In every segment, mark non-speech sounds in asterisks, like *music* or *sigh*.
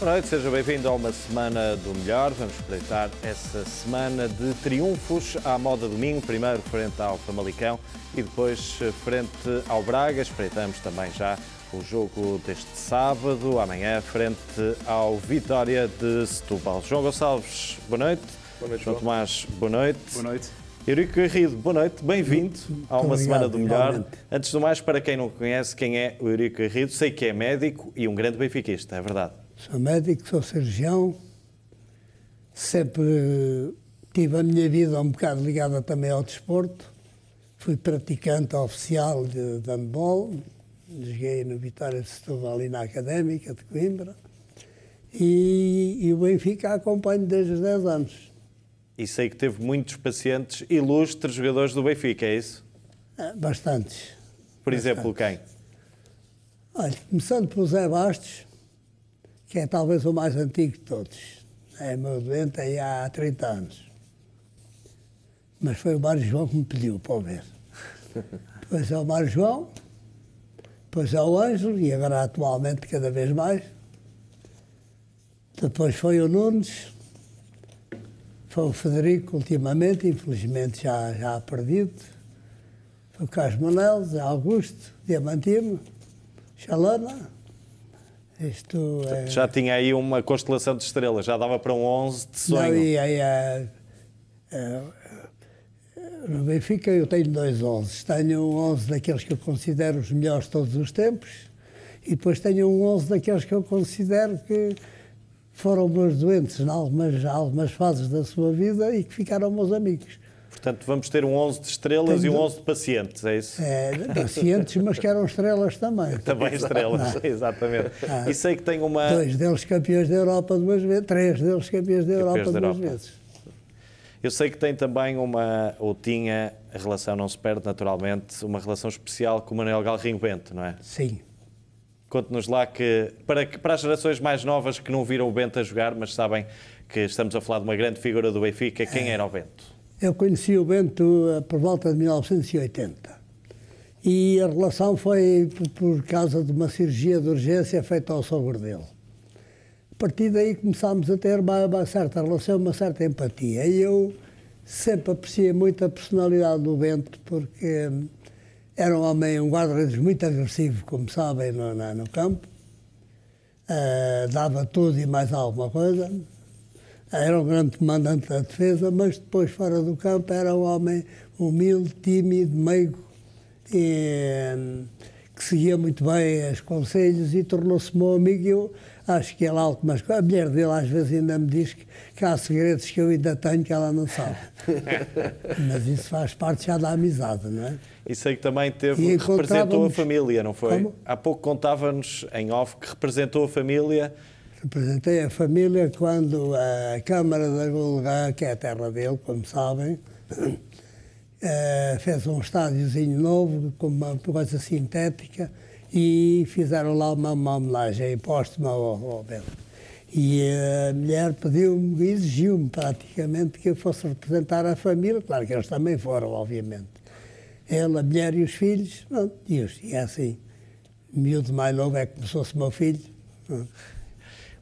Boa noite, seja bem-vindo a uma semana do melhor. Vamos espreitar essa semana de triunfos à moda domingo, primeiro frente ao Famalicão e depois frente ao Braga. Espreitamos também já o jogo deste sábado, amanhã, frente ao Vitória de Setúbal. João Gonçalves, boa noite. Boa noite, João João. Tomás, boa noite. Boa noite. Eurico Garrido, boa noite, bem-vindo a uma obrigado, semana do melhor. igualmente. Antes do mais, para quem não conhece, quem é o Eurico Garrido, sei que é médico e um grande benfiquista, é verdade. Sou médico, sou cirurgião, sempre tive a minha vida um bocado ligada também ao desporto. Fui praticante oficial de, de handball, joguei no Vitória de Setúbal ali na Académica de Coimbra e, e o Benfica acompanho desde os 10 anos. E sei que teve muitos pacientes ilustres jogadores do Benfica, é isso? Ah, Bastantes. Por exemplo, quem? Olha, começando pelo Zé Bastos, que é talvez o mais antigo de todos. É meu doente aí há 30 anos. Mas foi o Mário João que me pediu para o ver. *laughs* Depois é o Mário João, depois é o Ângelo, e agora atualmente cada vez mais. Depois foi o Nunes, foi o Federico ultimamente, infelizmente já, já perdido. Foi o Carlos Manel, Augusto, Diamantino, Chalana. Isto é... Já tinha aí uma constelação de estrelas, já dava para um 11 de sonho. Não, e aí, é, é, no Benfica eu tenho dois 11. Tenho um 11 daqueles que eu considero os melhores de todos os tempos e depois tenho um 11 daqueles que eu considero que foram meus doentes em algumas, algumas fases da sua vida e que ficaram meus amigos. Portanto, vamos ter um 11 de estrelas e um do- 11 de pacientes, é isso? É, pacientes, mas que eram estrelas também. *laughs* Também estrelas, exatamente. Ah. E sei que tem uma. Dois deles campeões da Europa duas vezes, três deles campeões da Europa da duas Europa. vezes. Eu sei que tem também uma, ou tinha, a relação não se perde naturalmente, uma relação especial com o Manuel Galrinho Bento, não é? Sim. Conte-nos lá que para, que, para as gerações mais novas que não viram o Bento a jogar, mas sabem que estamos a falar de uma grande figura do Benfica, quem era o Bento? Eu conheci o Bento eh, por volta de 1980. E a relação foi por, causa de uma cirurgia de urgência feita ao sogro dele. A partir daí começámos a ter uma, uma certa relação, uma certa empatia. E eu sempre apreciei muito a personalidade do Bento, porque hum, era um homem, um guarda-redes muito agressivo, como sabem, no, no campo. Ah, dava tudo e mais alguma coisa. Era um grande comandante da defesa, mas depois, fora do campo, era um homem humilde, tímido, meigo, e, hum, que seguia muito bem os conselhos e tornou-se meu amigo. Eu acho que ele algumas coisas. A mulher dele às vezes ainda me diz que, que há segredos que eu ainda tenho que ela não sabe. *laughs* mas isso faz parte já da amizade, não é? E sei que também teve, E representou a família, não foi? Como? Há pouco contava-nos em off que representou a família. Representei a família quando a Câmara da Gulgã, que é a terra dele, como sabem, *clears throat* eh, fez um estádiozinho novo, com uma coisa sintética, e fizeram lá uma, uma homenagem póstuma ao, ao. E a mulher pediu-me, exigiu-me praticamente que eu fosse representar a família, claro que eles também foram, obviamente. Ele, a mulher e os filhos, pronto, e, os- e é assim. O miúdo mais novo é como se fosse meu filho. pronto.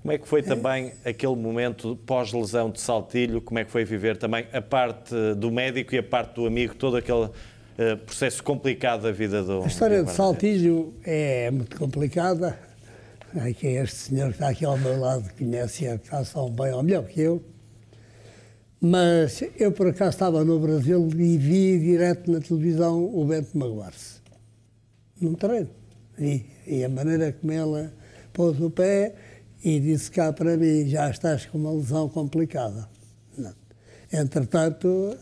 Como é que foi também aquele momento pós-lesão de Saltilho? Como é que foi viver também a parte do médico e a parte do amigo, todo aquele eh, processo complicado da vida do. A história de? Saltilho é muito complicada. Ai, que este senhor que está aqui ao meu lado conhece a canção bem ou melhor que eu. Mas eu, por acaso, estava no Brasil e vi direto na televisão o Bento magoar-se. Num treino. E, e a maneira como ele pôs o pé e disse cá para mim, já estás com uma lesão complicada. Não. Entretanto,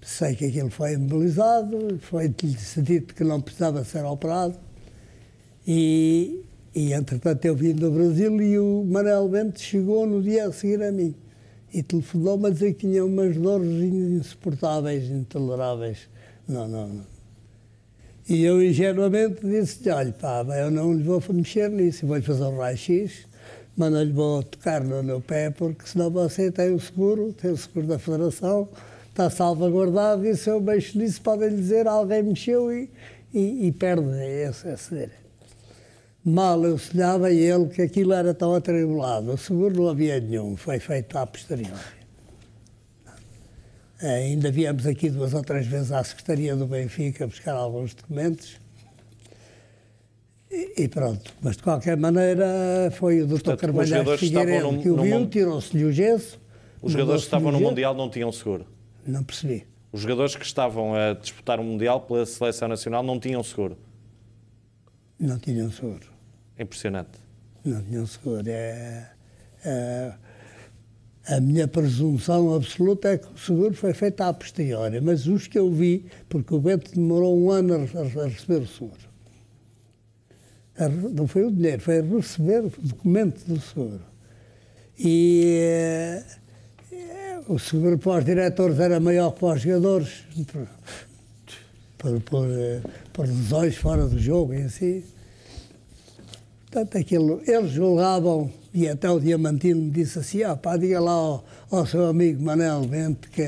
sei que aquilo foi imobilizado, foi-lhe dito que não precisava ser operado. E, e entretanto, eu vim do Brasil e o Manuel Bento chegou no dia a seguir a mim. E telefonou-me a dizer que tinha umas dores insuportáveis, intoleráveis. Não, não, não. E eu ingenuamente disse: olha, pá, eu não lhe vou mexer nisso, vou-lhe fazer um raio-x, mas não lhe vou tocar no meu pé, porque senão você tem o seguro, tem o seguro da Federação, está salvaguardado, e se eu mexo nisso, podem dizer alguém mexeu e, e, e perde esse, esse direito. Mal eu sonhava ele que aquilo era tão atribulado. O seguro não havia nenhum, foi feito a posteriori. Ainda viemos aqui duas ou três vezes à Secretaria do Benfica buscar alguns documentos. E, e pronto, mas de qualquer maneira foi o Dr. Carvalho Figueiredo que o viu, tirou-se-lhe o gesso. Os jogadores que estavam no Mundial não tinham seguro? Não percebi. Os jogadores que estavam a disputar o Mundial pela Seleção Nacional não tinham seguro? Não tinham seguro. Impressionante. Não tinham seguro. É, é, a minha presunção absoluta é que o seguro foi feito à posteriori, mas os que eu vi, porque o Bento demorou um ano a, a receber o seguro. A, não foi o dinheiro, foi a receber o documento do seguro. E é, o seguro para os diretores era maior que para os jogadores, por, *laughs* por, por, eh, por lesões fora do jogo e assim. Portanto, aquilo, eles julgavam, e até o Diamantino me disse assim, ah, pá, diga lá ao, ao seu amigo Manel Bento que,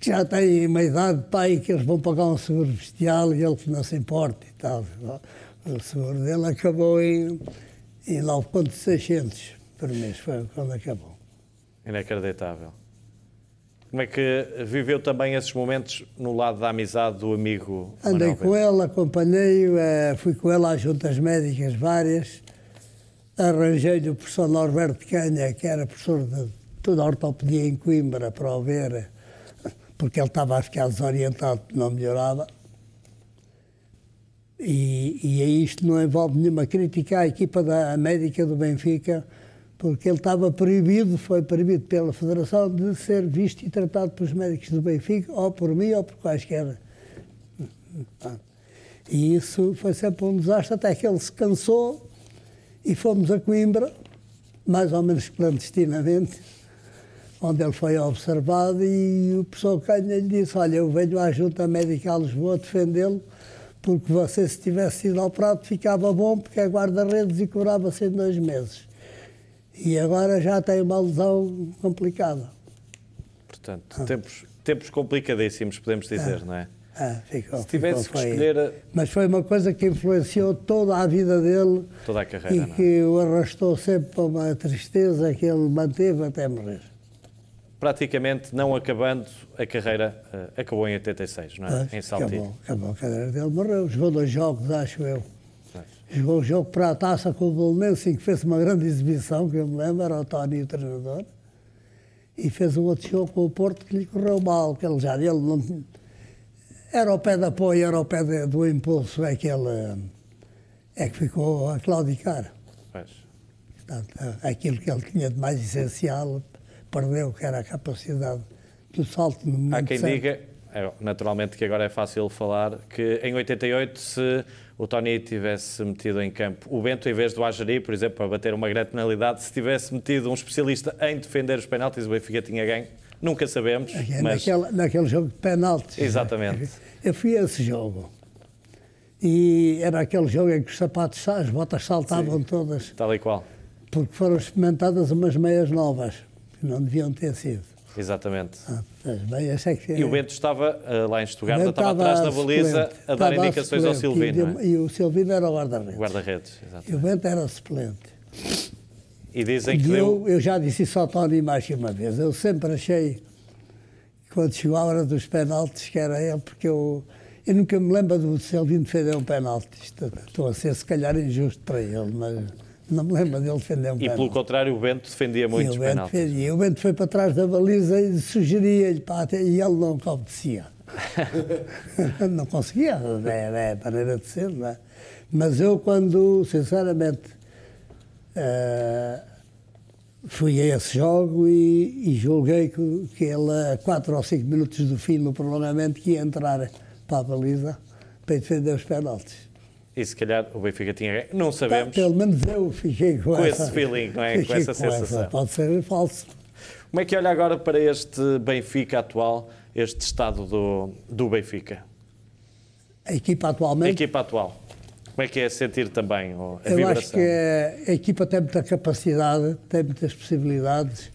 que já tem uma idade, pá, e que eles vão pagar um seguro bestial e ele não se importa e tal. O seguro dele acabou em, em 9.600 por mês, foi quando acabou. Inacreditável. Como é que viveu também esses momentos no lado da amizade do amigo? Andei com ele, acompanhei-o, eh, fui com ele às juntas médicas várias, arranjei-lhe o professor Norberto Canha, que era professor de toda a ortopedia em Coimbra, para o ver, porque ele estava a ficar desorientado, não melhorava. E, e isto não envolve nenhuma crítica à equipa da médica do Benfica, porque ele estava proibido, foi proibido pela Federação de ser visto e tratado pelos médicos do Benfica, ou por mim, ou por quaisquer. E isso foi sempre um desastre, até que ele se cansou e fomos a Coimbra, mais ou menos clandestinamente, onde ele foi observado e o professor Canha lhe disse, olha, eu venho à Junta Médica a Lisboa defendê-lo, porque você, se tivesse sido operado, ficava bom, porque é guarda-redes e curava-se em dois meses e agora já tem uma lesão complicada. Portanto, ah. tempos, tempos complicadíssimos, podemos dizer, ah. não é? Ah, ficou, Se tivesse ficou, que escolher. Mas foi uma coisa que influenciou toda a vida dele. Toda a carreira. E é? que o arrastou sempre para uma tristeza que ele manteve até morrer. Praticamente não acabando a carreira, uh, acabou em 86, não é? Ah, em Saltilho. Acabou, acabou a carreira dele, morreu. Jogou dois jogos, acho eu. Jogou o jogo para a taça com o Bolonense, que fez uma grande exibição, que eu me lembro, era o Tony o treinador. E fez um outro jogo com o Porto que lhe correu mal, que ele já ele não era o pé de apoio, era o pé de, do impulso, é que ele é que ficou a claudicar. Pois. Portanto, aquilo que ele tinha de mais essencial perdeu, que era a capacidade do salto no momento Há quem certo. diga, é, naturalmente que agora é fácil falar, que em 88 se o Tony tivesse metido em campo o Bento, em vez do Ajari, por exemplo, para bater uma grande penalidade, se tivesse metido um especialista em defender os penaltis, o Benfica tinha ganho. Nunca sabemos. É, mas... naquele, naquele jogo de penaltis. Exatamente. *laughs* Eu fui a esse jogo. E era aquele jogo em que os sapatos, as botas saltavam Sim, todas. Tal e qual. Porque foram experimentadas umas meias novas, que não deviam ter sido. Exatamente. Ah, é que... E o Bento estava uh, lá em Estugarda, estava, atrás da baliza a dar indicações ao Silvino. E, é? e, o Silvino era o guarda-redes. Guarda-redes, exatamente. E o Bento era o suplente. E dizem que e deu... eu, eu já disse isso ao Tony mais que uma vez. Eu sempre achei, quando chegou a hora dos penaltis, que era ele, porque eu, eu nunca me lembro do Silvino defender um penalti. Estou a ser, se calhar, injusto para ele, mas não me lembro dele defender um E pelo contrário, o Bento defendia muito os penaltis. Defendia. O Bento foi para trás da baliza e sugeria-lhe, e ele não obedecia. *laughs* não conseguia, é, é maneira de ser, não é? Mas eu, quando, sinceramente, uh, fui a esse jogo e, e julguei que, que ele, a 4 ou 5 minutos do fim do prolongamento, que ia entrar para a baliza para defender os penaltis. E se calhar o Benfica tinha Não sabemos. pelo menos eu fiquei com, com essa, esse feeling, não é? Com essa com sensação. Essa. Pode ser falso. Como é que olha agora para este Benfica atual, este estado do, do Benfica? A equipa atualmente? A equipa atual. Como é que é sentir também a eu vibração? Eu acho que a equipa tem muita capacidade, tem muitas possibilidades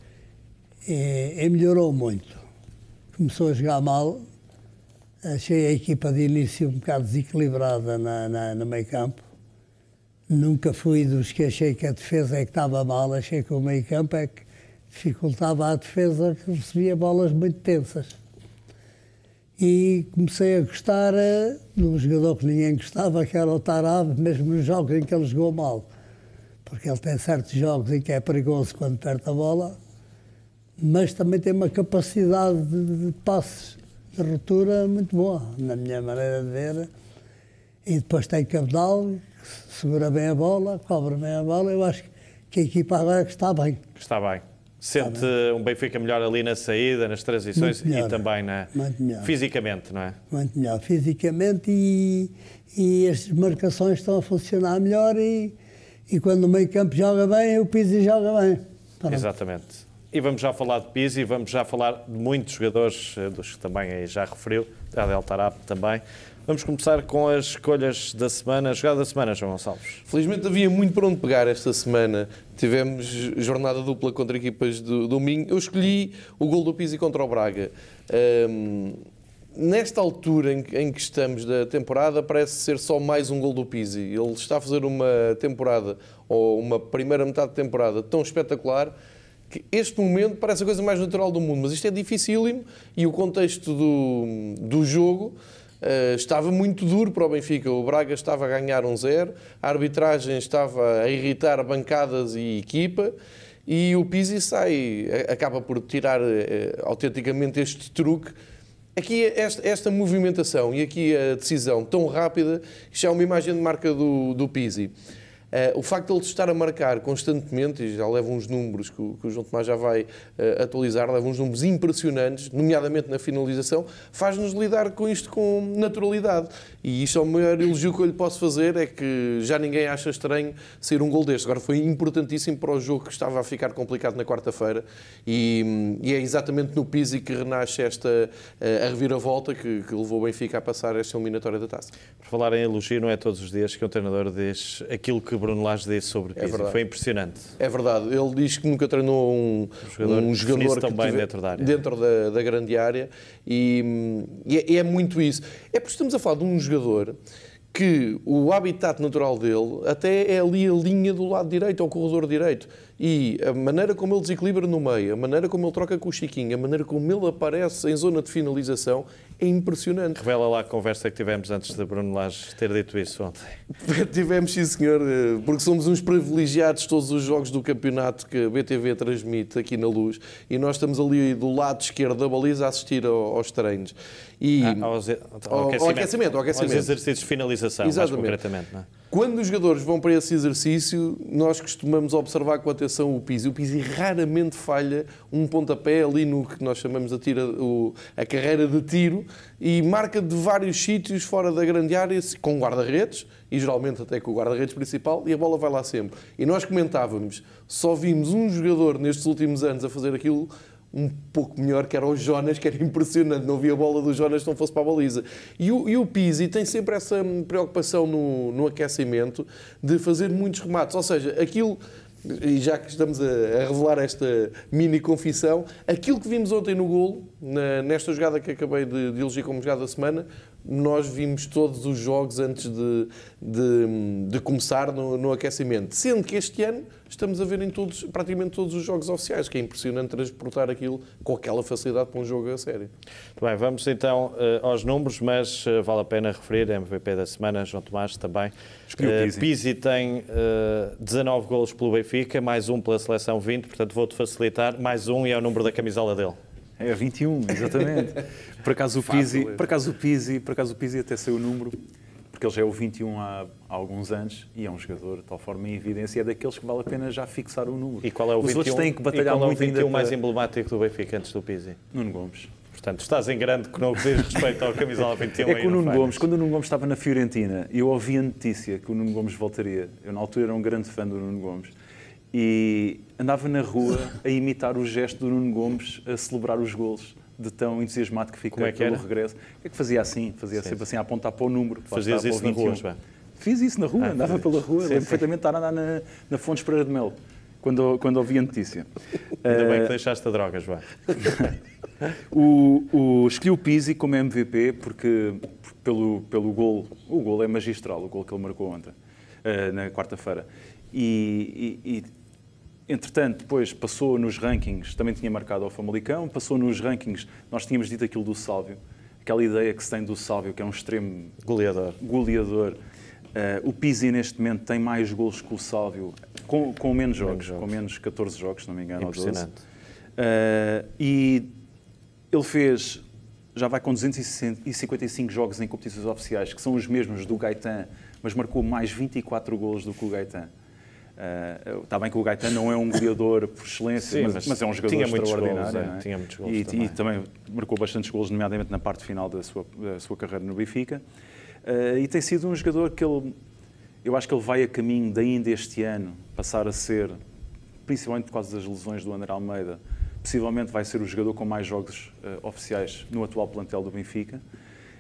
e, e melhorou muito. Começou a jogar mal, Achei a equipa de início um bocado desequilibrada na, na, no meio campo. Nunca fui dos que achei que a defesa é que estava mal, achei que o meio campo é que dificultava a defesa, que recebia bolas muito tensas. E comecei a gostar uh, de um jogador que ninguém gostava, que era o Tarab, mesmo nos jogos em que ele jogou mal. Porque ele tem certos jogos em que é perigoso quando perde a bola, mas também tem uma capacidade de, de passes de ruptura muito boa, na minha maneira de ver. E depois tem Cabedal, que segura bem a bola, cobre bem a bola. Eu acho que a equipa agora está bem. Está bem. Sente um Benfica melhor ali na saída, nas transições e também na... fisicamente, não é? Muito melhor, fisicamente e, e as marcações estão a funcionar melhor e, e quando o meio campo joga bem, o Pizzi joga bem. Pronto. Exatamente. E vamos já falar de Pizzi, vamos já falar de muitos jogadores, eh, dos que também já referiu, Adel Tarap também. Vamos começar com as escolhas da semana. A jogada da semana, João Gonçalves. Felizmente havia muito para onde pegar esta semana. Tivemos jornada dupla contra equipas do domingo. Eu escolhi o gol do Pizzi contra o Braga. Um, nesta altura em, em, que estamos da temporada, parece ser só mais um gol do Pizzi. Ele está a fazer uma temporada, ou uma primeira metade de temporada, tão espetacular que este momento parece a coisa mais natural do mundo, mas isto é dificílimo e o contexto do, do jogo Uh, estava muito duro para o Benfica. O Braga estava a ganhar um zero, a arbitragem estava a irritar bancadas e equipa e o Pizzi sai, acaba por tirar uh, autenticamente este truque. Aqui esta, esta, movimentação e aqui a decisão tão rápida, isto é uma imagem de marca do, do Pizzi. Uh, o facto de ele estar a marcar constantemente, e já leva uns números que o, que o João Tomás já vai uh, atualizar, leva uns números impressionantes, nomeadamente na finalização, faz-nos lidar com isto com naturalidade. E isto é o maior elogio que eu lhe posso fazer, é que já ninguém acha estranho ser um gol deste. Agora foi importantíssimo para o jogo que estava a ficar complicado na quarta-feira e, e, é exatamente no Pizzi que renasce esta uh, a reviravolta que, que levou o Benfica a passar esta eliminatória da taça. Por falar em elogio, não é todos os dias que um treinador diz aquilo que Bruno Lage disse sobre Pizzi. É Foi impressionante. É verdade. Ele diz que nunca treinou um, um jogador, um jogador que também dentro da área. Dentro da, da grande área. E, e, é, é muito isso. É porque estamos a falar de um jogador que o habitat natural dele até é ali a linha do lado direito, ao corredor direito. E a maneira como ele desequilibra no meio, a maneira como ele troca com o Chiquinho, a maneira como ele aparece em zona de finalização é impressionante. Revela lá a conversa que tivemos antes de Bruno Lage ter dito isso ontem. *laughs* tivemos, sim, senhor, porque somos uns privilegiados todos os jogos do campeonato que a BTV transmite aqui na luz e nós estamos ali do lado esquerdo da baliza a assistir aos treinos. E, ah, ao, ao, aquecimento, ao, aquecimento, ao aquecimento. Aos exercícios de finalização, Exatamente. mais concretamente. Não é? Quando os jogadores vão para esse exercício, nós costumamos observar com atenção o Pizzi. O Pizzi raramente falha um pontapé ali no que nós chamamos a, tira, a carreira de tiro e marca de vários sítios fora da grande área com guarda-redes e geralmente até com o guarda-redes principal e a bola vai lá sempre. E nós comentávamos, só vimos um jogador nestes últimos anos a fazer aquilo um pouco melhor, que era o Jonas, que era impressionante, não via a bola do Jonas se não fosse para a baliza. E o, e o Pizzi tem sempre essa preocupação no, no aquecimento de fazer muitos remates, ou seja, aquilo e já que estamos a, a, revelar esta mini confissão, aquilo que vimos ontem no golo, na, nesta jogada que acabei de, de como jogada da semana, nós vimos todos os jogos antes de, de, de começar no, no, aquecimento. Sendo que este ano estamos a ver em todos, praticamente todos os jogos oficiais, que é impressionante transportar aquilo com aquela facilidade para um jogo a sério. Muito bem, vamos então uh, aos números, mas uh, vale a pena referir, MVP da semana, João Tomás também. Uh, Pizzi tem uh, 19 golos pelo Benfica, mais um pela seleção 20, portanto vou-te facilitar, mais um e é o número da camisola dele. É 21, exatamente. Por acaso o *laughs* Pizzi, por acaso o Pizzi, por acaso o Pizzi até saiu o número, porque ele já é o 21 há, há alguns anos e é um jogador de tal forma em evidência, é daqueles que vale a pena já fixar o número. E qual é o Os 21, outros têm que batalhar e qual é o 21 ainda mais emblemático do Benfica antes do Pizzi? Nuno Gomes. Portanto, estás em grande que não diz respeito ao camisola *laughs* 21 É que o Nuno Gomes, quando o Nuno Gomes estava na Fiorentina, eu ouvi a notícia que o Nuno Gomes voltaria. Eu na altura era um grande fã do Nuno Gomes e andava na rua a imitar o gesto do Nuno Gomes a celebrar os golos de tão entusiasmado que fiquei é que pelo era? regresso. É que fazia assim? Fazia sim. sempre assim a apontar para o número. Fazias isso na rua? Fiz isso na rua, ah, andava pela rua, lembro perfeitamente estar a andar na, na Fontes Pereira de Melo, quando, quando ouvi a notícia. Ainda uh, bem que eh, deixaste a droga, João. *laughs* o, o, escolhi o Pizzi como MVP porque, pelo, pelo gol, o gol é magistral, o gol que ele marcou ontem. uh, na quarta-feira. E, e, entretanto, depois passou nos rankings, também tinha marcado ao Famalicão, passou nos rankings, nós tínhamos dito aquilo do Sálvio, aquela ideia que se tem do Sálvio, que é um extremo goleador. goleador. Uh, o Pizzi, neste momento, tem mais golos que o Sálvio, com, com menos, jogos, menos jogos, com menos 14 jogos, se não me engano. Impressionante. Uh, e ele fez, já vai com 255 jogos em competições oficiais, que são os mesmos do Gaetan, mas marcou mais 24 golos do que o Gaetan. Uh, está bem que o Gaetan não é um goleador por excelência, Sim, mas, mas, é um jogador extraordinário. Golos, é? é? Tinha muitos golos e, também. e, também. marcou bastantes golos, nomeadamente na parte final da sua, da sua carreira no Benfica. Uh, e tem sido um jogador que ele, eu acho que ele vai a caminho de ainda este ano passar a ser, principalmente por causa das lesões do André Almeida, possivelmente vai ser o jogador com mais jogos uh, oficiais no atual plantel do Benfica.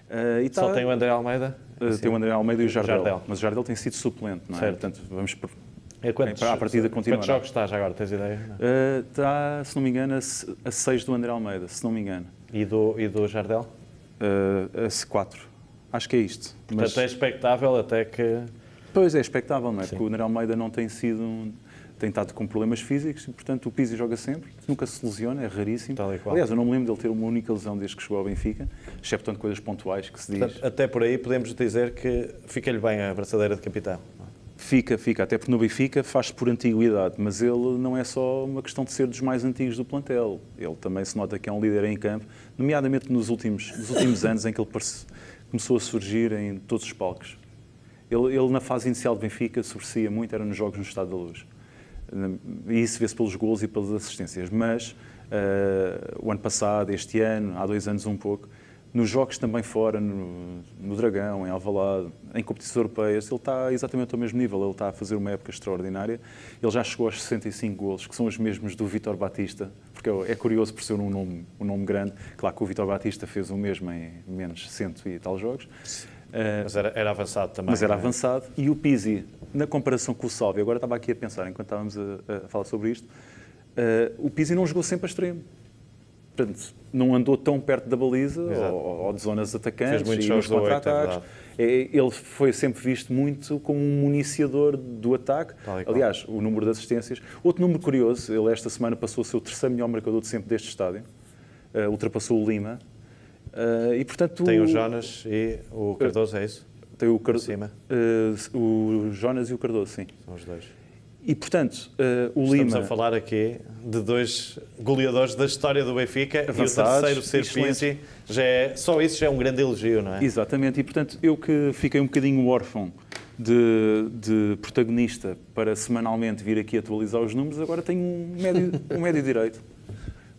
Uh, Só tá, tem o André Almeida? Uh, tem o André Almeida e o Jardel, Jardel. Mas o Jardel tem sido suplente, não é? Certo. Portanto, vamos é quantos, para a partida continuar. Quantos jogos estás agora, tens ideia? Uh, está, se não me engano, a 6 do André Almeida, se não me engano. E do, e do Jardel? Uh, a 4. Acho que é isto. Portanto, Mas... é expectável até que... Pois é, expectável, não é? Sim. Porque o André Almeida não tem sido... Um, tem estado com problemas físicos e, portanto, o Pizzi joga sempre, nunca se lesiona, é raríssimo. Aliás, eu não me lembro dele ter uma única lesão desde que chegou ao Benfica, excepto de coisas pontuais que se diz. Portanto, até por aí podemos dizer que fica-lhe bem a braçadeira de capitão. Fica, fica, até porque no Benfica faz-se por antiguidade, mas ele não é só uma questão de ser dos mais antigos do plantel. Ele também se nota que é um líder em campo, nomeadamente nos últimos, nos últimos anos em que ele começou a surgir em todos os palcos. Ele, ele, na fase inicial do Benfica, sobressaía muito, era nos jogos no Estado da Luz. E isso vê-se pelos gols e pelas assistências. Mas uh, o ano passado, este ano, há dois anos um pouco, nos jogos também fora, no, no Dragão, em Alvalade, em competições europeias, ele está exatamente ao mesmo nível. Ele está a fazer uma época extraordinária. Ele já chegou aos 65 golos, que são os mesmos do Vitor Batista, porque é curioso por ser um nome, um nome grande. Claro que o Vitor Batista fez o mesmo em menos cento e tal jogos. Uh, mas era, era, avançado também. Mas era é? avançado. E o Pizzi, na comparação com o Salvi, agora estava aqui a pensar, enquanto estávamos a, a falar sobre isto, uh, o Pizzi não jogou sempre a extremo. Portanto, não andou tão perto da baliza ou, ou, de zonas atacantes Fez e nos contra-ataques. É, ele foi sempre visto muito como um municiador do ataque. Aliás, o número de assistências. Outro número curioso, ele esta semana passou a ser o terceiro melhor marcador de sempre deste estádio. Uh, ultrapassou o Lima. Uh, e, portanto, Tem o Jonas e o Cardoso, é isso? Tem o Cardoso. Uh, o Jonas e o Cardoso, sim. São os dois. E, portanto, uh, o Estamos Lima... Estamos a falar aqui de dois goleadores da história do Benfica Avançados, e o terceiro ser Pizzi, já é, só isso já é um grande elogio, não é? Exatamente, e portanto eu que fiquei um bocadinho órfão de, de protagonista para semanalmente vir aqui atualizar os números, agora tenho um médio, um médio direito.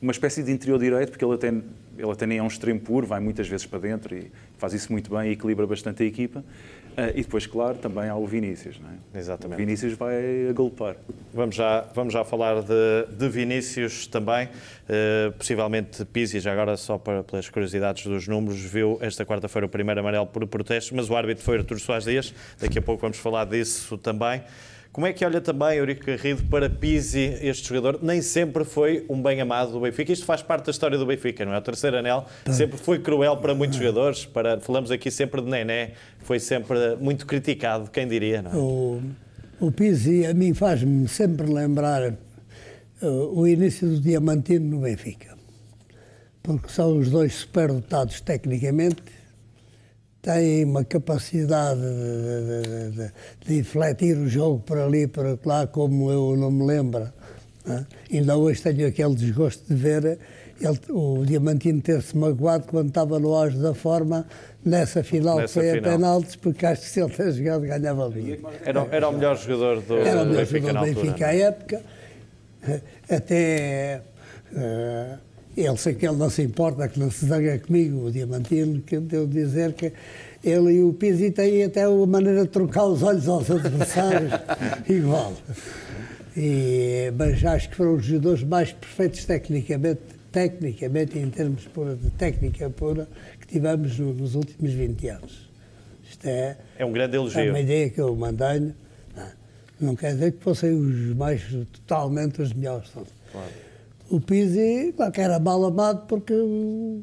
Uma espécie de interior direito, porque ele até, ele até nem é um extremo puro, vai muitas vezes para dentro e faz isso muito bem e equilibra bastante a equipa. Uh, e depois, claro, também há o Vinícius, não é? Exatamente. O Vinícius vai agalopar. Vamos já, vamos já falar de, de Vinícius também. Uh, possivelmente Pizzi, já agora só para, pelas curiosidades dos números, viu esta quarta-feira o primeiro amarelo por protesto, mas o árbitro foi Artur Soares Dias. Daqui a pouco vamos falar disso também. Como é que olha também Eurico Garrido para Pizzi, este jogador? Nem sempre foi um bem amado do Benfica. Isto faz parte da história do Benfica, não é? O terceiro anel sempre foi cruel para muitos jogadores. Para, falamos aqui sempre de Nené, foi sempre muito criticado, quem diria, não é? O, o Pizzi a mim faz-me sempre lembrar uh, o início do Diamantino no Benfica. Porque são os dois superdotados tecnicamente tem uma capacidade de, de, de, de, infletir o jogo para ali e para lá, como eu não me lembro. Né? Ainda hoje tenho aquele desgosto de ver ele, o Diamantino ter-se magoado quando estava no auge da forma nessa final nessa foi final. a penaltis, porque acho que se ele tivesse jogado ganhava ali. Era, era o melhor jogador do, era o melhor Benfica jogador do Benfica à época. Até. Uh, ele sei que ele não se importa, que não se zanga comigo, o Diamantino, que eu dizer que ele e o Pizzi têm até a maneira de trocar os olhos aos adversários *laughs* igual. E, mas acho que foram os jogadores mais perfeitos tecnicamente, tecnicamente em termos pura, de técnica pura, que tivemos nos últimos 20 anos. Isto é, é um grande elogio. É uma ideia que eu mantenho. Não, não quer dizer que fossem os mais totalmente os melhores. Claro o Pizzi era mal amado porque o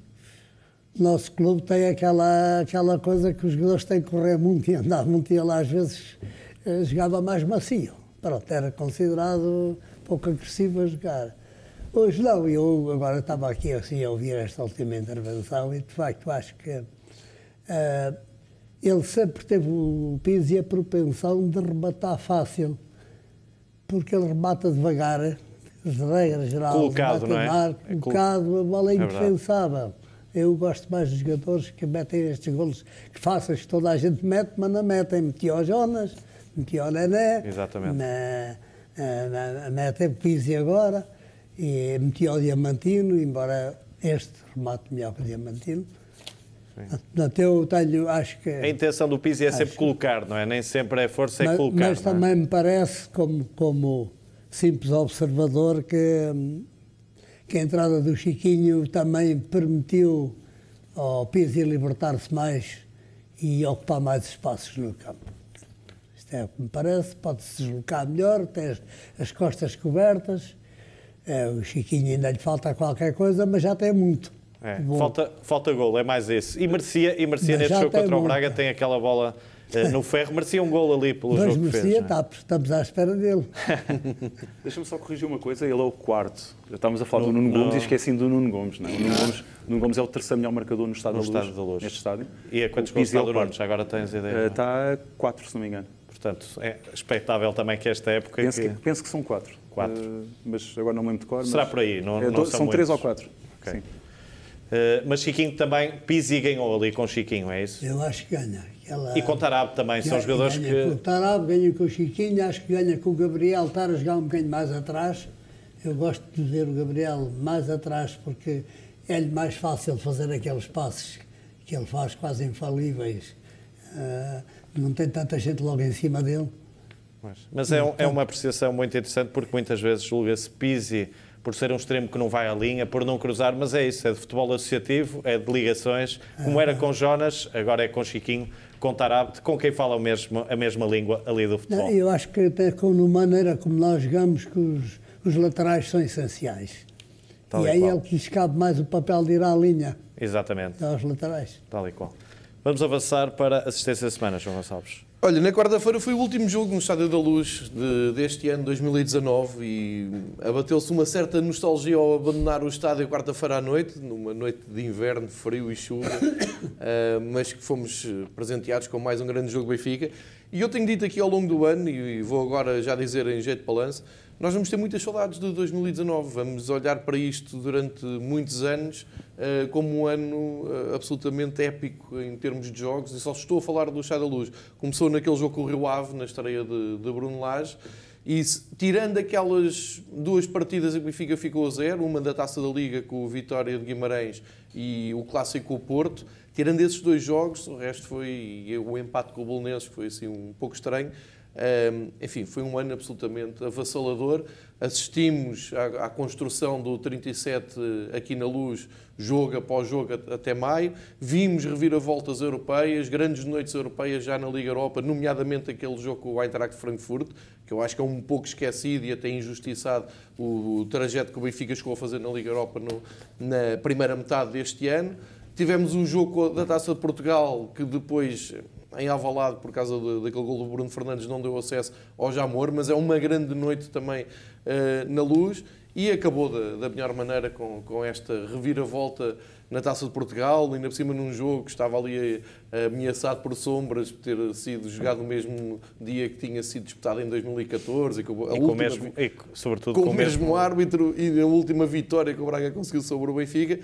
nosso clube tem aquela, aquela coisa que os jogadores têm que correr muito e andar muito e ele às vezes eh, jogava mais macio. Pronto, era considerado pouco agressivo a jogar. Hoje não, eu agora estava aqui assim a ouvir esta última intervenção e de facto acho que eh, ele sempre teve o Pizzi a propensão de rematar fácil, porque ele remata devagar, de regra geral, Colocado, não é? mar, É colocado, a bola é indefensável. Eu gosto mais dos jogadores que metem estes golos que fáceis que toda a gente mete, mas não metem. Metia o Jonas, metia o Nené, Exatamente. na, metem o Pizzi agora, e metia o Diamantino, embora este remate melhor que o Diamantino. Portanto, eu tenho, acho que. A intenção do Pizzi é sempre Acho. colocar, não é? Nem sempre é força, é mas, colocar. mas é? também me parece, como, como simples observador, que, que a entrada do Chiquinho também permitiu ao Pizzi libertar-se mais e ocupar mais espaços no campo. Isto é o que me parece, pode-se deslocar melhor, tem as, as costas cobertas. É, o Chiquinho ainda lhe falta qualquer coisa, mas já tem muito. É, falta, falta gol, é mais esse. E merecia, e merecia neste jogo contra o muito. Braga, tem aquela bola no ferro, merecia um gol ali pelo mas jogo que merecia, fez. não é? tá, estamos à espera dele. *laughs* Deixa-me só corrigir uma coisa, ele é o quarto. Já estávamos a falar do Nuno não. Gomes e esqueci do Nuno Gomes. Não? é? O Nuno Gomes, Nuno Gomes é o terceiro melhor marcador no Estado, No da, Luz, Estádio da Luz. neste estádio. E a quantos gols está é do Nuno? Já agora tens ideia? Eh, não? Está a quatro, se não me engano. Portanto, é expectável também que esta época... Penso que- que, penso que são quatro. Quatro. Eh, mas agora não me lembro de cor. Será mas- por aí, não- É, não são são três ou quatro. Ok. Sim. Eh, mas Chiquinho também, Pizzi ganhou ali com Chiquinho, é isso? Eu acho que ganha. Aquela- E com Tarab também, são jogadores ganha com o que... Tarab, ganha com o Chiquinho, acho que ganha com o Gabriel, estar a jogar um bocadinho mais atrás. Eu gosto de ver o Gabriel mais atrás porque é-lhe mais fácil fazer aqueles passes que ele faz quase infalíveis. Ah, não tem tanta gente logo em cima dele. Mas é, um- é uma apreciação muito interessante porque muitas vezes julga-se Pizzi por ser um extremo que não vai à linha, por não cruzar, mas é isso, é de futebol associativo, é de ligações, como era com Jonas, agora é com Chiquinho, com Tarab, com quem fala mesmo, a mesma língua ali do futebol. Eu acho que até com a maneira como nós jogamos, que os, os laterais são essenciais. Tal e e aí qual. é o que lhes cabe mais o papel de ir à linha, Exatamente, aos laterais. tal e qual. Vamos avançar para assistência da semana, João Gonçalves. Olha, na quarta-feira foi o último jogo no Estádio da Luz de- deste ano, 2019, e abateu-se uma certa nostalgia ao abandonar o estádio quarta-feira à noite, numa noite de inverno, frio e chuva, ah, *coughs* mas que fomos eh, presenteados com mais um grande jogo Benfica. E eu tenho dito aqui ao longo do ano, e vou agora já dizer em jeito de balanço, nós vamos ter muitas saudades de 2019. Vamos olhar para isto durante muitos anos eh, como um ano eh, absolutamente épico em termos de jogos. E só estou a falar do Chá da Luz. Começou naquele jogo com o Rio Ave, na estreia de, de Bruno Lage. E tirando aquelas duas partidas em que o Benfica ficou a zero, uma da Taça da Liga com o Vitória de Guimarães e o Clássico com o Porto, tirando esses dois jogos, o resto foi o empate com o Bolonenses, que foi assim um pouco estranho. Um, enfim, foi um ano absolutamente avassalador. Assistimos à, à construção do 37 aqui na Luz, jogo após jogo at- até maio. Vimos reviravoltas europeias, grandes noites europeias já na Liga Europa, nomeadamente aquele jogo com o Eintracht Frankfurt, que eu acho que é um pouco esquecido e até injustiçado o, o trajeto que o Benfica chegou a fazer na Liga Europa no- na primeira metade deste ano. Tivemos o jogo da Taça de Portugal, que depois, em Alvalade, por causa de- daquele gol do Bruno Fernandes, não deu acesso ao Jamor, mas é uma grande noite também eh, na luz. E acabou da, da melhor maneira com, com esta reviravolta na Taça de Portugal, ainda por cima num jogo que estava ali eh, ameaçado por sombras, por ter sido jogado no mesmo dia que tinha sido disputado em 2014 e com, a E, com o última mesmo, e, sobretudo com o mesmo árbitro e a última vitória que o Braga conseguiu sobre o Benfica.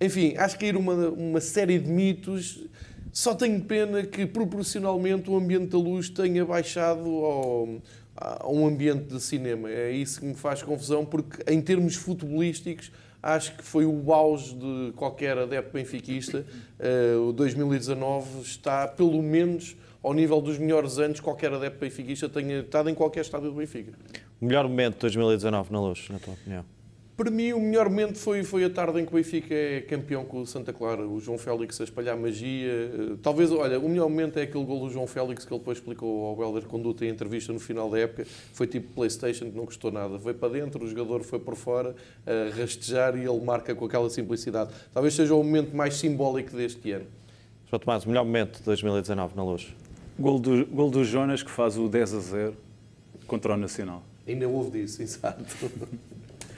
Enfim, acho que ir uma, uma série de mitos. Só tenho pena que proporcionalmente o ambiente da luz tenha baixado ao, a um ambiente de cinema. É isso que me faz confusão, porque em termos futebolísticos acho que foi o auge de qualquer adepto benfiquista. Eh, o 2019 está pelo menos ao nível dos melhores anos que qualquer adepto benfiquista tenha estado em qualquer estádio do Benfica. O melhor momento de 2019 na luz, na tua opinião? Para mim, o melhor momento foi, foi a tarde em que o Benfica é campeão com o Santa Clara. O João Félix a espalhar magia. Eh, Talvez, olha, o melhor momento é aquele gol do João Félix que ele depois explicou ao Helder Conduta em entrevista no final da época. Foi tipo Playstation, que não custou nada. Foi para dentro, o jogador foi por fora, a rastejar e ele marca com aquela simplicidade. Talvez seja o momento mais simbólico deste ano. João Tomás, o melhor momento de 2019 na luz? Gol do, gol do Jonas que faz o 10 a 0 contra o Nacional. Ainda houve disso, *laughs* exato.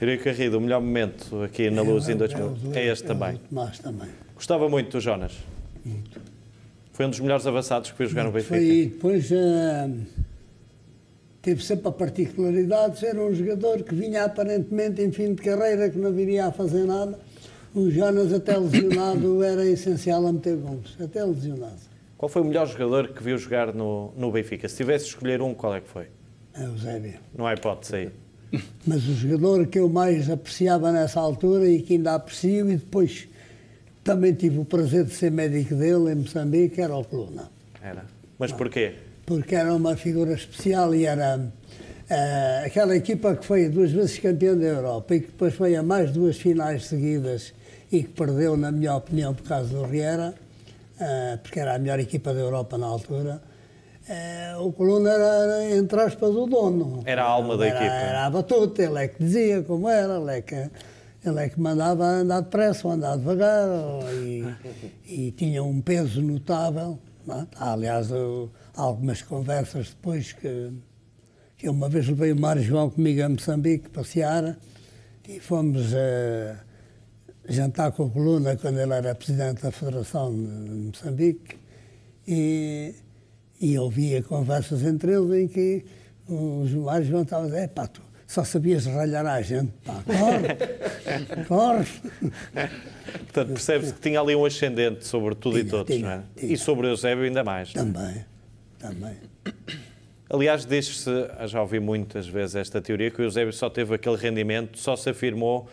Eurico Garrido, o melhor momento aqui na Luz em 2000 é este também. Também. Gostava muito do Jonas. Foi um dos melhores avançados que veio jogar no Benfica. Foi, e depois eh, teve sempre a particularidade de ser um jogador que vinha aparentemente em fim de carreira, que não viria a fazer nada. O Jonas, até lesionado, *coughs* era essencial a meter gols. Até lesionado. Qual foi o melhor jogador que viu jogar no, no Benfica? Se tivesse de escolher um, qual é que foi? É o Zébio. Não há hipótese aí. Mas o jogador que eu mais apreciava nessa altura e que ainda aprecio, e depois também tive o prazer de ser médico dele em Moçambique, era o Coluna. Era. Mas porquê? Porque era uma figura especial e era eh, aquela equipa que foi duas vezes campeã da Europa e que depois foi a mais duas finais seguidas e que perdeu, na minha opinião, por causa do Riera, eh, porque era a melhor equipa da Europa na altura. Eh, o Coluna era, entre aspas, o dono. Era a alma da Era- equipa. Era a batuta, ele é que dizia como era, ele é que, ele é que mandava andar depressa ou andar devagar e, e tinha um peso notável. é? Há, aliás, eu- há algumas conversas depois que, que uma vez levei o Mário João comigo a Moçambique passear e fomos eh, jantar com o Coluna quando ele era presidente da Federação de Moçambique e, e ouvia conversas entre eles em que o Mário João estava a dizer, pá, tu só sabias ralhar a gente, pá, corre, *laughs* corre. Portanto, percebe-se que tinha ali um ascendente sobre tudo e Tinha, todos, tinha, não é? tinha. E sobre o Eusébio ainda mais. Também, também. Aliás, diz-se, já ouvi muitas vezes esta teoria, que o Eusébio só teve aquele rendimento, só se afirmou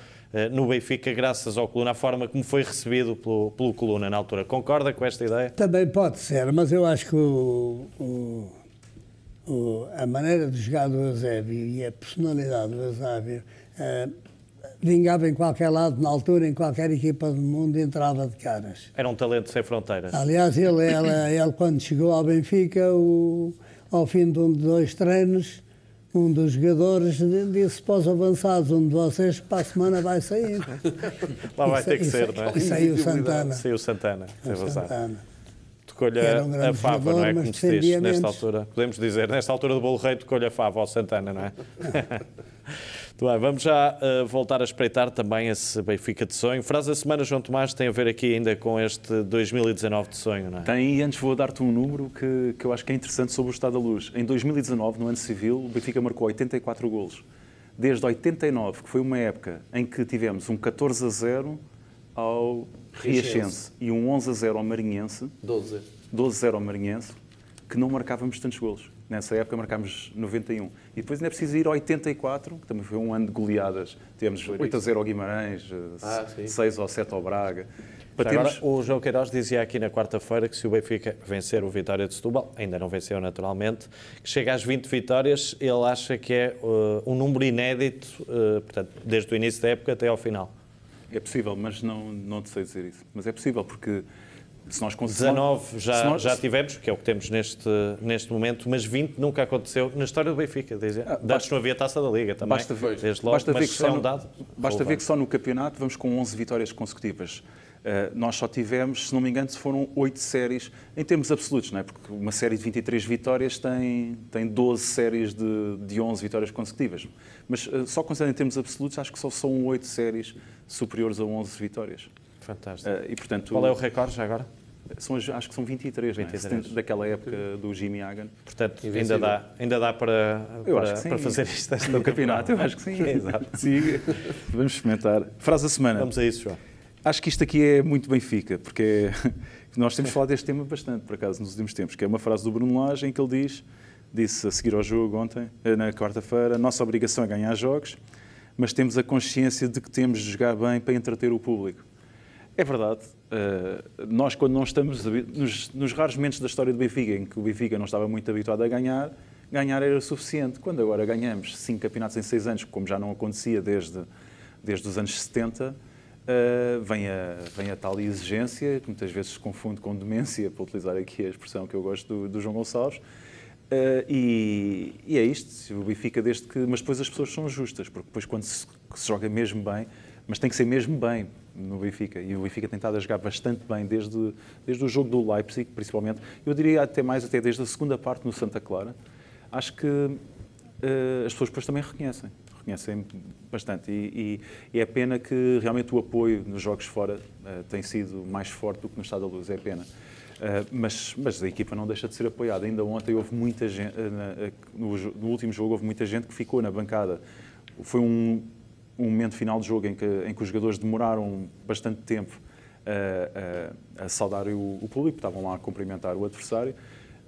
no Benfica graças ao Coluna, a forma como foi recebido pelo, pelo Coluna na altura. Concorda com esta ideia? Também pode ser, mas eu acho que o- o- o- a maneira de jogar do Eusébio e a personalidade do Eusébio eh, vingava em qualquer lado, na altura, em qualquer equipa do mundo, entrava de caras. Era um talento sem fronteiras. Aliás, ele, ele, ele, quando chegou ao Benfica, o- ao fim de um de dois treinos, um dos jogadores disse para os avançados, um de vocês para a semana vai sair. *laughs* Lá vai Isso- ter que isso- ser, não é? E saiu Santana. Saiu Santana, tem razão. Santana. Tocou-lhe um a fava, não é? Como se diz nesta altura. Podemos dizer, nesta altura do bolo rei, tocou-lhe a fava ao Santana, não é? *laughs* Muito bem, vamos já eh, voltar a espreitar também esse Benfica de sonho. Frase da semana, João Tomás, tem a ver aqui ainda com este 2019 de sonho, não é? Tem, e antes vou dar-te um número que, que eu acho que é interessante sobre o Estado da Luz. Em 2019, no ano civil, o Benfica marcou 84 golos. Desde 89, que foi uma época em que tivemos um 14 a 0 ao Riachense. Riachense e um 11 a 0 ao Marinhense, 12. 12 a 0 ao Marinhense, que não marcávamos tantos golos. Nessa época marcámos 91. E depois ainda é preciso ir ao 84, que também foi um ano de goleadas. Tivemos 8 a 0 ao Guimarães, eh, Ah, sim. 6 ou 7 ao Braga. Agora, o João Queiroz dizia aqui na quarta-feira que se o Benfica vencer o Vitória de Setúbal, ainda não venceu naturalmente, que chega às 20 vitórias, ele acha que é uh, um número inédito, uh, portanto, desde o início da época até ao final. É possível, mas não, não te sei dizer isso. Mas é possível, porque se nós conseguimos. 19 já, nós- já tivemos, que é o que temos neste, neste momento, mas 20 nunca aconteceu na história do Benfica. Dizia. Ah, Antes basta- não havia taça da Liga também, Basta ver, desde logo, basta ver que é só no, dado basta ver que só no campeonato vamos com 11 vitórias consecutivas. Uh, nós só tivemos, se não me engano, foram 8 séries, em termos absolutos, não é? porque uma série de 23 vitórias tem, tem 12 séries de, de 11 vitórias consecutivas. Mas uh, só considerando em termos absolutos, acho que só são 8 séries superiores a 11 vitórias. Fantástico. Uh, e, portanto, Qual é o recorde já agora? São acho que são 23, não é? 23. 70 daquela época do Jimmy Hagan. Portanto, ainda dá, ainda dá para, para, para fazer isto No *laughs* campeonato, eu acho que sim. *laughs* Exato. Vamos experimentar. Frase da semana. Vamos a isso, João. Acho que isto aqui é muito Benfica, porque *laughs* nós temos falado deste tema bastante, por acaso, nos últimos tempos, que é uma frase do Bruno Lage em que ele diz, disse a seguir ao jogo ontem, eh, na quarta-feira, a nossa obrigação é ganhar jogos, mas temos a consciência de que temos de jogar bem para entreter o público. É verdade. eh, nós, quando não estamos, nos, nos raros momentos da história do Benfica, em que o Benfica não estava muito habituado a ganhar, ganhar era suficiente. Quando agora ganhamos cinco campeonatos em seis anos, como já não acontecia desde, desde os anos 70, eh, vem, a, vem a tal exigência, que muitas vezes se confunde com demência, *laughs* para utilizar aqui a expressão que eu gosto do, do João Gonçalves. Eh, e, e é isto, o Benfica desde que. Mas depois as pessoas são justas, porque depois quando se, se joga mesmo bem, mas tem que ser mesmo bem, no Benfica. E o Benfica tem estado a jogar bastante bem desde, desde o jogo do Leipzig, principalmente. Eu diria até mais, até desde a segunda parte no Santa Clara. Acho que uh, as pessoas depois também reconhecem. Reconhecem bastante. E, e, e, é pena que realmente o apoio nos jogos fora uh, tem sido mais forte do que no Estado da Luz. É pena. Uh, mas, mas, a equipa não deixa de ser apoiada. Ainda ontem houve muita gente, no, no último jogo houve muita gente que ficou na bancada. Foi um, um momento final de jogo em que, em que os jogadores demoraram bastante tempo a, a, a saudar o, o, público, estavam lá a cumprimentar o adversário.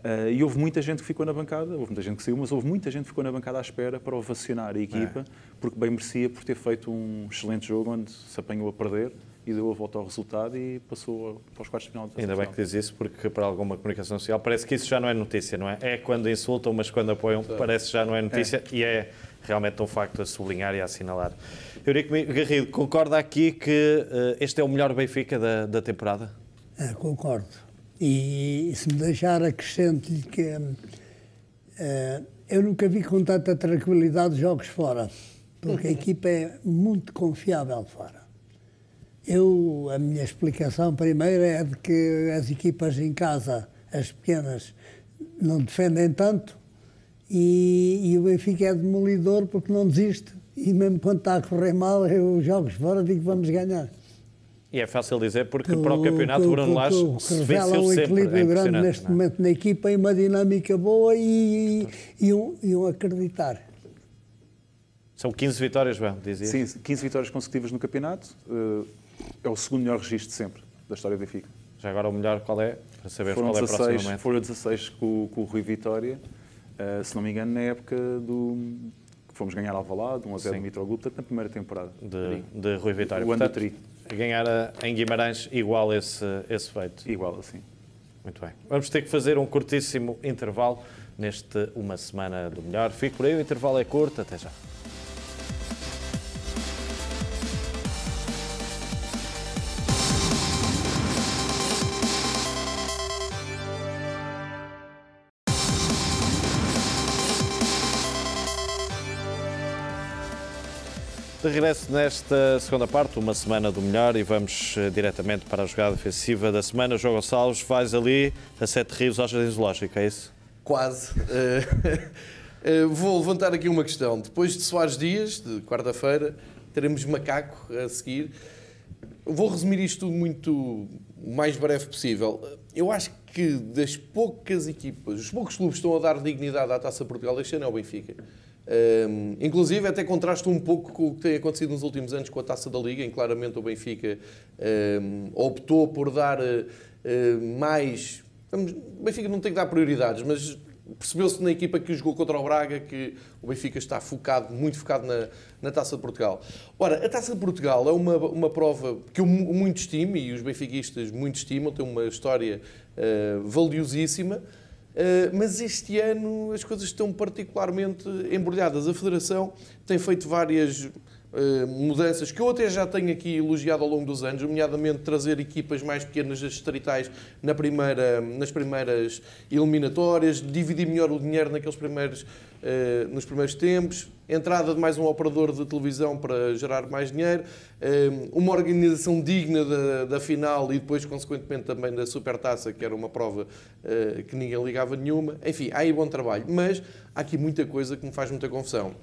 Uh, e houve muita gente que ficou na bancada, houve muita gente que saiu, mas houve muita gente que ficou na bancada à espera para ovacionar a equipa, é. porque bem merecia por ter feito um excelente jogo onde se apanhou a perder e deu a volta ao resultado e passou para os quartos de final. Ainda bem que diz isso, porque para alguma comunicação social parece que isso já não é notícia, não é? É quando insultam, mas quando apoiam parece que já não é notícia é. e é realmente um facto a sublinhar e a assinalar. Eurico Garrido, concorda aqui que uh, este é o melhor Benfica da, da temporada? É, concordo. E, e, se me deixar acrescento-lhe que uh, eu nunca vi com tanta tranquilidade jogos fora, porque a *laughs* equipa é muito confiável fora. Eu, a minha explicação primeira é de que as equipas em casa, as pequenas, não defendem tanto e, e, o Benfica é demolidor porque não desiste. E mesmo quando está a correr mal, eu jogo fora digo que vamos ganhar. E é fácil dizer porque para o campeonato o Bruno Lage se revela um equilíbrio é grande neste é? momento na equipa e uma dinâmica boa e, e, um, e um acreditar. São 15 vitórias, João, dizia. Sim, 15 vitórias consecutivas no campeonato. Eh, é o segundo melhor registro de sempre da história do Benfica. Já agora o melhor qual é? Para saber foram qual 16, é proximamente. Foram 16 com, com o Rui Vitória uh, se não me engano, na época do que fomos ganhar Alvalade, 1 a 0 Mitroglupta, na primeira temporada. De, de Rui Vitória. O ano Portanto, tri. Ganhar em Guimarães igual esse, esse feito. Igual, assim. Muito bem. Vamos ter que fazer um curtíssimo intervalo neste Uma Semana do Melhor. Fico por aí, o intervalo é curto. Até já. De regresso nesta segunda parte, uma semana do melhor e vamos uh, diretamente para a jogada defensiva da semana. João Gonçalves, vais ali a Sete Rios ao Jardim Zoológico, é isso? Quase. Uh, *laughs* vou levantar aqui uma questão. Depois de Soares Dias, de quarta-feira, teremos Macaco a seguir. Vou resumir isto muito mais breve possível. Eu acho que das poucas equipas, os poucos clubes estão a dar dignidade à Taça Portugal este ano é o Benfica. Um, inclusive, até contrasta um pouco com o que tem acontecido nos últimos anos com a taça da Liga, em que claramente o Benfica um, optou por dar uh, mais. Vamos, o Benfica não tem que dar prioridades, mas percebeu-se na equipa que jogou contra o Braga que o Benfica está focado, muito focado na, na Taça de Portugal. Ora, a Taça de Portugal é uma, uma prova que eu muito estimo e os benfiquistas muito estimam, tem uma história uh, valiosíssima. Eh, mas este ano as coisas estão particularmente embrulhadas. A Federação tem feito várias mudanças que eu até já tenho aqui elogiado ao longo dos anos, nomeadamente trazer equipas mais pequenas das distritais na primeira, nas primeiras eliminatórias, dividir melhor o dinheiro naqueles primeiros, uh, nos primeiros tempos, entrada de mais um operador de televisão para gerar mais dinheiro, uma organização digna da, da final e depois, consequentemente, também da Supertaça, que era uma prova que ninguém ligava nenhuma. Enfim, há aí bom trabalho, mas há aqui muita coisa que me faz muita confusão.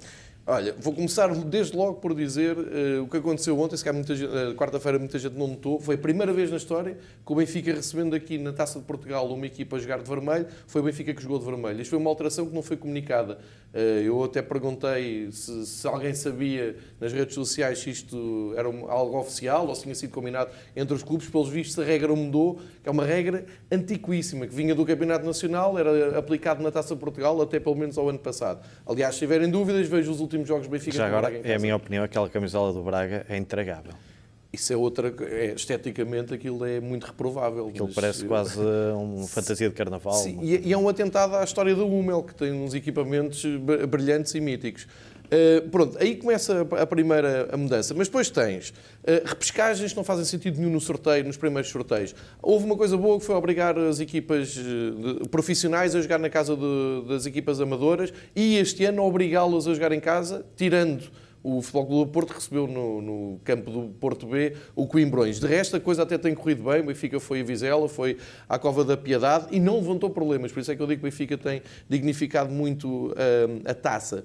Olha, vou começar desde logo por dizer uh, o que aconteceu ontem, se calhar uh, quarta-feira muita gente não notou, foi a primeira vez na história que o Benfica recebendo aqui na Taça de Portugal uma equipa a jogar de vermelho, foi o Benfica que jogou de vermelho. Isto foi uma alteração que não foi comunicada. Uh, eu até perguntei se, se, alguém sabia nas redes sociais se isto era um, algo oficial ou se tinha sido combinado entre os clubes. Pelos vistos, a regra mudou, que é uma regra antiquíssima, que vinha do Campeonato Nacional, era aplicado na Taça de Portugal até pelo menos ao ano passado. Aliás, se tiverem dúvidas, vejo os últimos jogos do Benfica. Já agora, é a minha opinião, aquela camisola do Braga é intragável. Isso é outra. É, esteticamente, aquilo é muito reprovável. Aquilo mas, parece quase *laughs* uma fantasia de carnaval. Sim, e é um atentado à história do Hummel, que tem uns equipamentos brilhantes e míticos. Uh, pronto, aí começa a primeira a mudança. Mas depois tens uh, repescagens que não fazem sentido nenhum no sorteio, nos primeiros sorteios. Houve uma coisa boa que foi obrigar as equipas uh, profissionais a jogar na casa de, das equipas amadoras e este ano obrigá-las a jogar em casa, tirando o Futebol Clube do Porto recebeu no, no, campo do Porto B o Coimbrões. De resto, a coisa até tem corrido bem. O Benfica foi a Vizela, foi à Cova da Piedade e não levantou problemas. Por isso é que eu digo que o Benfica tem dignificado muito uh, a taça.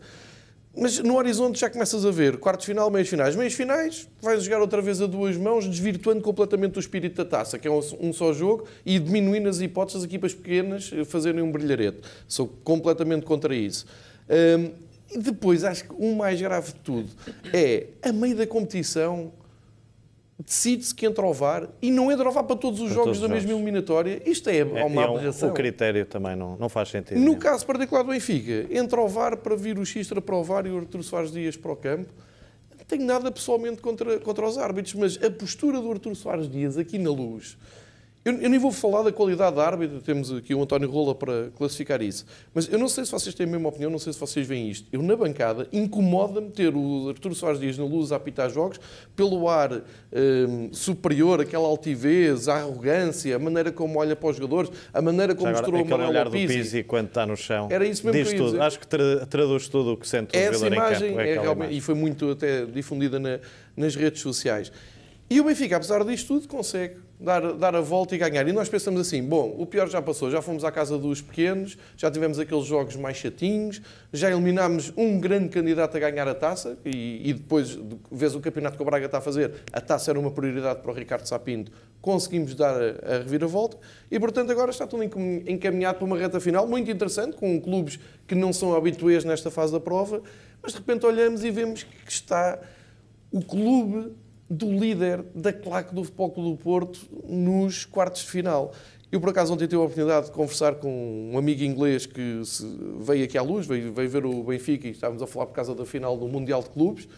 Mas no horizonte já começas a ver quartos final, meios finais. Meios finais, vais jogar outra vez a duas mãos, desvirtuando completamente o espírito da taça, que é um, só jogo, e diminuindo as hipóteses das equipas pequenas fazerem um brilharete. Sou completamente contra isso. Um, e depois, acho que o mais grave de tudo é, a meio da competição, decide-se que entra ao VAR e não entra ao VAR para todos os para jogos todos da mesma eliminatória. Isto é, é uma é aberração. O critério também não, não faz sentido. No caso particular do Benfica, entra ao VAR para vir o Xistra para o VAR e o Artur Soares Dias para o campo. Não tenho nada pessoalmente contra, contra os árbitros, mas a postura do Artur Soares Dias aqui na luz eu, eu, nem vou falar da qualidade da árbitra, temos aqui o António Rola para classificar isso. Mas eu não sei se vocês têm a mesma opinião, não sei se vocês veem isto. Eu, na bancada, incomoda-me ter o Arturo Soares Dias na luz a apitar jogos pelo ar um, superior, aquela altivez, a arrogância, a maneira como olha para os jogadores, a maneira como Já mostrou o Manuel olhar do Pizzi quando está no chão. Era isso mesmo Diz que eu tudo. Acho que tra traduz tudo o que sente o Essa jogador imagem em campo. É, é realmente, imagem. E foi muito até difundida na, nas redes sociais. E o Benfica, apesar disto tudo, consegue dar, dar a volta e ganhar. E nós pensamos assim: bom, o pior já passou, já fomos à casa dos pequenos, já tivemos aqueles jogos mais chatinhos, já eliminámos um grande candidato a ganhar a taça e, e depois, vês o campeonato que o Braga está a fazer, a taça era uma prioridade para o Ricardo Sapinto, conseguimos dar a, a reviravolta e, portanto, agora está tudo encaminhado para uma reta final muito interessante, com clubes que não são habituês nesta fase da prova, mas de repente olhamos e vemos que está o clube do líder da claque do Futebol Clube do Porto nos quartos de final. Eu, por acaso, ontem tive a oportunidade de conversar com um amigo inglês que veio aqui à luz, veio, veio ver o Benfica e estávamos a falar por causa da final do Mundial de Clubes.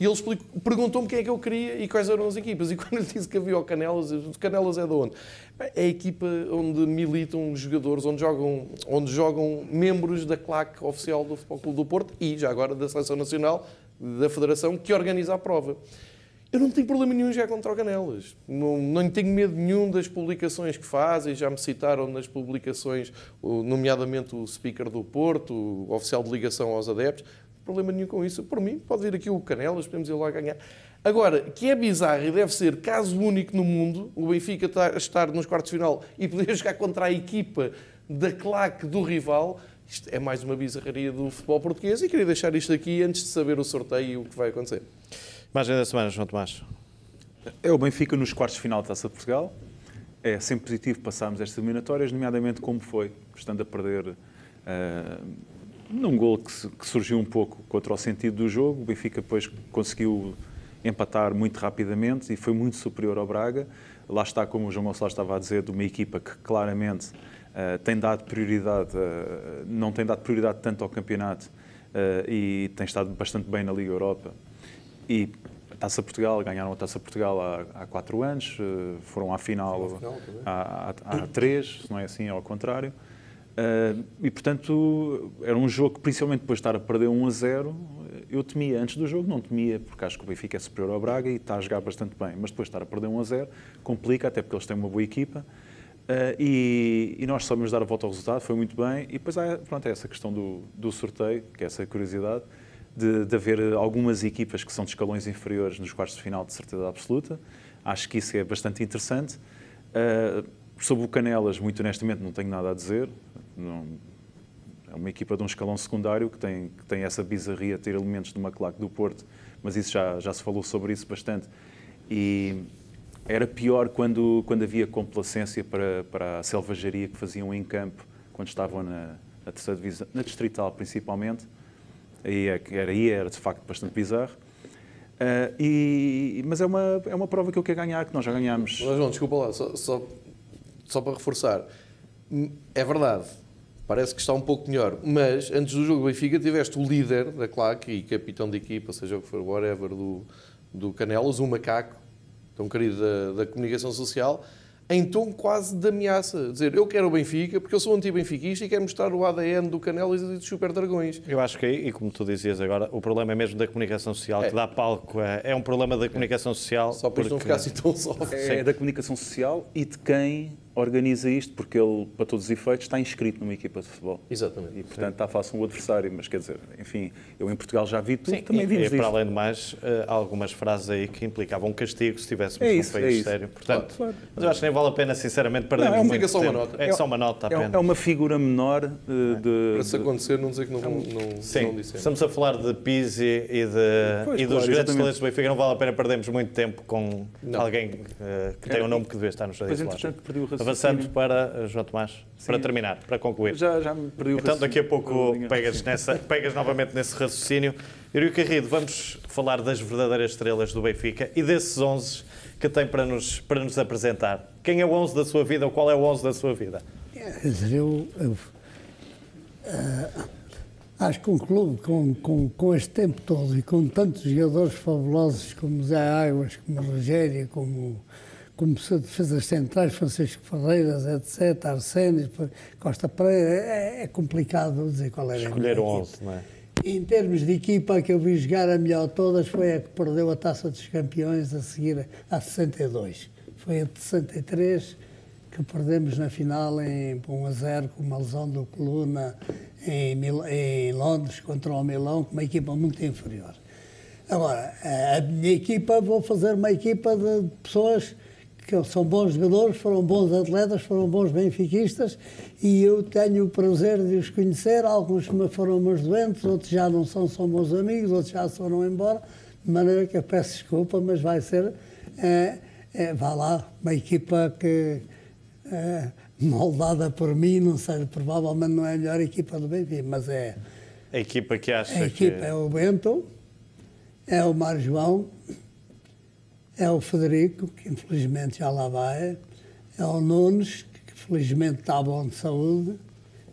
E ele perguntou-me quem é que eu queria e quais eram as equipas. E *laughs* quando ele disse que havia o Canelas, o Canelas é de onde? É a equipa onde militam jogadores, onde jogam, onde jogam membros da claque oficial do Futebol Clube do Porto e, já agora, da Seleção Nacional, da Federação, que organiza a prova. Eu não tenho problema nenhum já contra o Canelas. Não, não tenho medo nenhum das publicações que fazem. Já me citaram nas publicações, nomeadamente o speaker do Porto, o oficial de ligação aos adeptos. Problema nenhum com isso. Por mim, pode vir aqui o Canelas, podemos ir lá ganhar. Agora, que é bizarro e deve ser caso único no mundo, o Benfica estar nos quartos de final e poder *laughs* jogar contra a equipa da claque do rival, isto é mais uma bizarraria do futebol português e queria deixar isto aqui antes de saber o sorteio e o que vai acontecer. Imagem da semana, João Tomás. É o Benfica nos quartos de final da Taça de Portugal. É sempre positivo passarmos estas eliminatórias, nomeadamente como foi, estando a perder uh, num gol que, que, surgiu um pouco contra o sentido do jogo. O Benfica depois conseguiu empatar muito rapidamente e foi muito superior ao Braga. Lá está, como o João Gonçalves estava a dizer, de uma equipa que claramente uh, tem dado prioridade, uh, não tem dado prioridade tanto ao campeonato e tem estado bastante bem na Liga Europa e a Taça Portugal, ganharam a Taça Portugal há, há quatro anos, eh, foram à final, há, há, há, três, se não é assim, é ao contrário. Uh, e, portanto, era um jogo que, principalmente depois de estar a perder 1 a 0, eu temia. Antes do jogo não temia, porque acho que o Benfica é superior ao Braga e está a jogar bastante bem. Mas depois de estar a perder 1 a 0, complica, até porque eles têm uma boa equipa. Uh, e, e, nós sabemos dar a volta ao resultado, foi muito bem. E depois há pronto, é essa questão do, do sorteio, que é essa curiosidade de, de haver algumas equipas que são de escalões inferiores nos quartos de final de certeza absoluta. Acho que isso é bastante interessante. Uh, sobre o Canelas, muito honestamente, não tenho nada a dizer. Não, é uma equipa de um escalão secundário que tem, que tem essa bizarria de ter elementos de uma claque do Porto, mas isso já, já se falou sobre isso bastante. E era pior quando, quando havia complacência para, para a selvageria que faziam em campo, quando estavam na, na terceira divisão, na distrital principalmente, Aí é, era, era de facto bastante bizarro. Uh, e, mas é uma, é uma prova que eu quero ganhar, que nós já ganhamos. Mas, João, desculpa lá, só, só, só para reforçar. É verdade, parece que está um pouco melhor, mas antes do jogo do Benfica tiveste o líder da claque e capitão de equipa, seja o que for, whatever, do, do Canelas, o macaco, tão querido da, da comunicação social, em tom quase de ameaça. Dizer, eu quero o Benfica porque eu sou anti-benfiquista e quero mostrar o ADN do Canelas e dos Super Dragões. Eu acho que, e como tu dizias agora, o problema é mesmo da comunicação social, é. que dá palco. É, é um problema da comunicação social. Só para porque... não ficar assim tão soft. É, é da comunicação social e de quem organiza isto porque ele, para todos os efeitos, está inscrito numa equipa de futebol. Exatamente. E, portanto, está face a um adversário. Mas, quer dizer, enfim, eu em Portugal já vi tudo, Sim, também e, vimos e, para disto. além de mais, eh, há algumas frases aí que implicavam um castigo se estivéssemos É isso, país é isso. sério. Portanto, Claro. mas eu acho que nem vale a pena, sinceramente, perdermos Não, é uma- muito fica só uma tempo. nota. É só uma nota É, apenas. é uma figura menor eh, de... Para se acontecer, não dizer que não, não, não, Sim, não dissemos. estamos a falar de Pizzi e, de, Pois, e dos claro, grandes talentos do Benfica. Não vale a pena perdermos muito tempo com Não. alguém eh, que tem um nome que devia estar no Jardim Pois, Zoológico. entretanto, perdi o raciocínio. Avançando para eh, João Tomás, para terminar, para concluir. Já, já me perdi o Então daqui a pouco pegas, nessa, pegas novamente nesse raciocínio. Yuri Carrido, vamos falar das verdadeiras estrelas do Benfica e desses 11 que tem para nos, para nos apresentar. Quem é o 11 da sua vida ou qual é o 11 da sua vida? Eu, eu, eh, acho que um clube com, com, com este tempo todo e com tantos jogadores fabulosos como Zé Águas, como Rogério, como, se- defesas centrais, Francisco Ferreiras, etc., Arsénio, Costa Pereira, é, é complicado dizer qual era a Escolher o melhor 11, equipa. não é? Em termos de equipa, a que eu vi jogar a melhor de todas foi a que perdeu a Taça dos Campeões a seguir a 62. Foi a de 63 que perdemos na final em 1 a 0 com uma lesão do Coluna em, Mil- em Londres contra o Milão, com uma equipa muito inferior. Agora, a minha equipa, vou fazer uma equipa de pessoas que são bons jogadores, foram bons atletas, foram bons benfiquistas e eu tenho o prazer de os conhecer. Alguns foram meus doentes, outros já não são, são meus amigos, outros já foram embora. De maneira que eu peço desculpa, mas vai ser, é, é, vá lá, uma equipa que é, moldada por mim, não sei, provavelmente não é a melhor equipa do Benfica, mas é. A equipa que acha A equipa que... é o Bento, é o Mário João, é o Federico, que infelizmente já lá vai, é o Nunes, que felizmente está bom de saúde,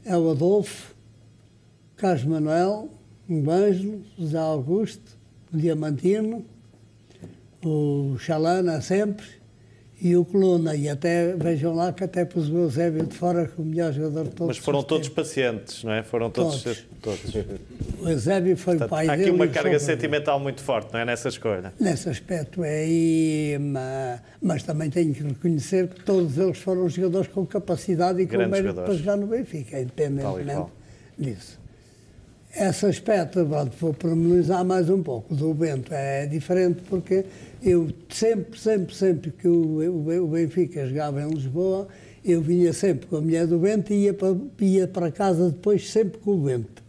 é o Adolfo, Carlos Manuel, o Ângelo, José Augusto, o Diamantino, o Chalana sempre e o Coluna. E até, vejam lá que até pus o Eusébio de fora como o melhor jogador de todos Mas foram os todos pacientes, não é? Foram todos... Todos. todos. O Eusébio foi o Portanto, pai há aqui dele. uma e o carga sentimental muito forte, não é? Nessa escolha. Nesse aspecto é, e, ma- mas também tenho que reconhecer que todos eles foram jogadores com capacidade e com mérito jogadores. para jogar no Benfica, independentemente disso. Esse aspecto, pronto, vou pormenorizar mais um pouco. Do Bento é diferente porque eu sempre, sempre, sempre que o, o- Benfica jogava em Lisboa, eu vinha sempre com a mulher do Bento e ia para, ia para casa depois sempre com o Bento.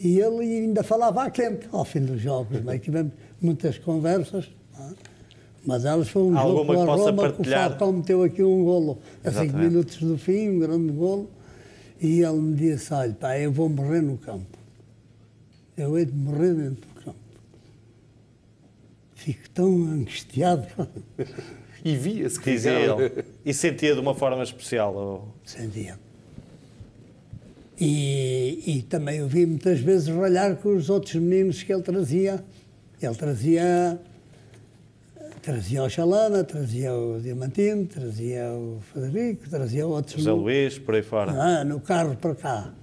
E ele ainda falava à quente ao fim dos jogos, mas tivemos muitas conversas. é? Uma delas foi um Alguma jogo com a Roma que o partilhar? Falcão meteu aqui um golo a cinco Exatamente. minutos do fim, um grande golo. E ele me disse, olha, pá, eu vou morrer no campo. Eu hei de morrer dentro do campo. Fico tão angustiado. E via-se que Dizia ele. E sentia de uma forma especial. ou- Sentia. E, e também o vi muitas vezes ralhar com os outros meninos que ele trazia. Ele trazia, trazia o Chalana, trazia o Diamantino, trazia o Federico, trazia outros José. Luís, por aí fora. Ah, no carro para cá.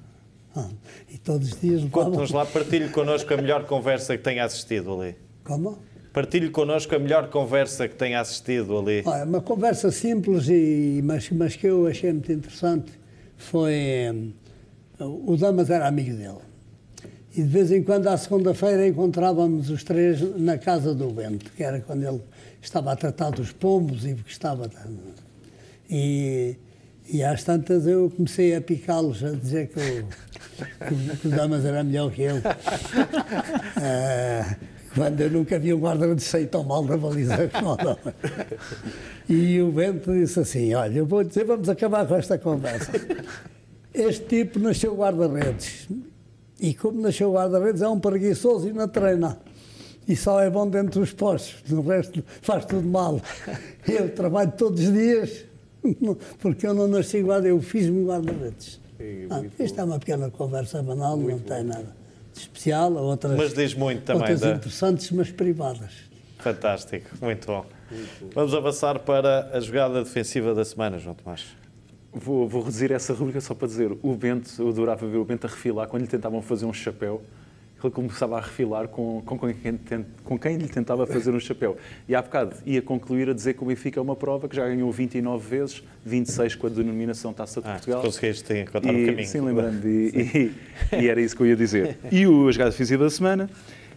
E todos os dias Conte-nos lá, partilhe connosco a melhor conversa que tenha assistido ali. Como? Partilhe connosco a melhor conversa que tenha assistido ali. Olha, uma conversa simples, e, mas, mas que eu achei muito interessante foi. hum, o Damas era amigo dele. E de vez em quando, à segunda-feira, encontrávamos os três na casa do Bento, que era quando ele estava a tratar dos pombos e que estava. E, e às tantas eu comecei a picá-los, a dizer que o, que o- que o Damas era melhor que eu. *laughs* Ah, quando eu nunca vi um guarda-redes sair tão mal da baliza como o Damas. E o Bento disse assim: Olha, eu vou dizer, vamos acabar com esta conversa. Este tipo nasceu guarda-redes. E como nasceu guarda-redes, é um preguiçoso e não treina. E só é bom dentro dos postos, no resto faz tudo mal. Eu trabalho todos os dias, porque eu não nasci guarda, eu fiz-me guarda-redes. Ah, isto é uma pequena conversa banal, não tem nada de especial. Outras, Mas diz muito também Outras da- interessantes, mas privadas. Fantástico, muito bom. Vamos avançar para a jogada defensiva da semana, João Tomás. Vou, vou reduzir essa rubrica só para dizer, o Bento, eu adorava ver o Bento a refilar quando lhe tentavam fazer um chapéu ele começava a refilar com, com, quem, com quem lhe tentava fazer um chapéu. E há bocado ia concluir a dizer que o Benfica é uma prova que já ganhou 29 vezes, 26 com a denominação Taça de Ah, Portugal. conseguiste encontrar e, o caminho. Sim, lembrando. E, e- e era isso que eu ia dizer. E o jogada decisiva da semana,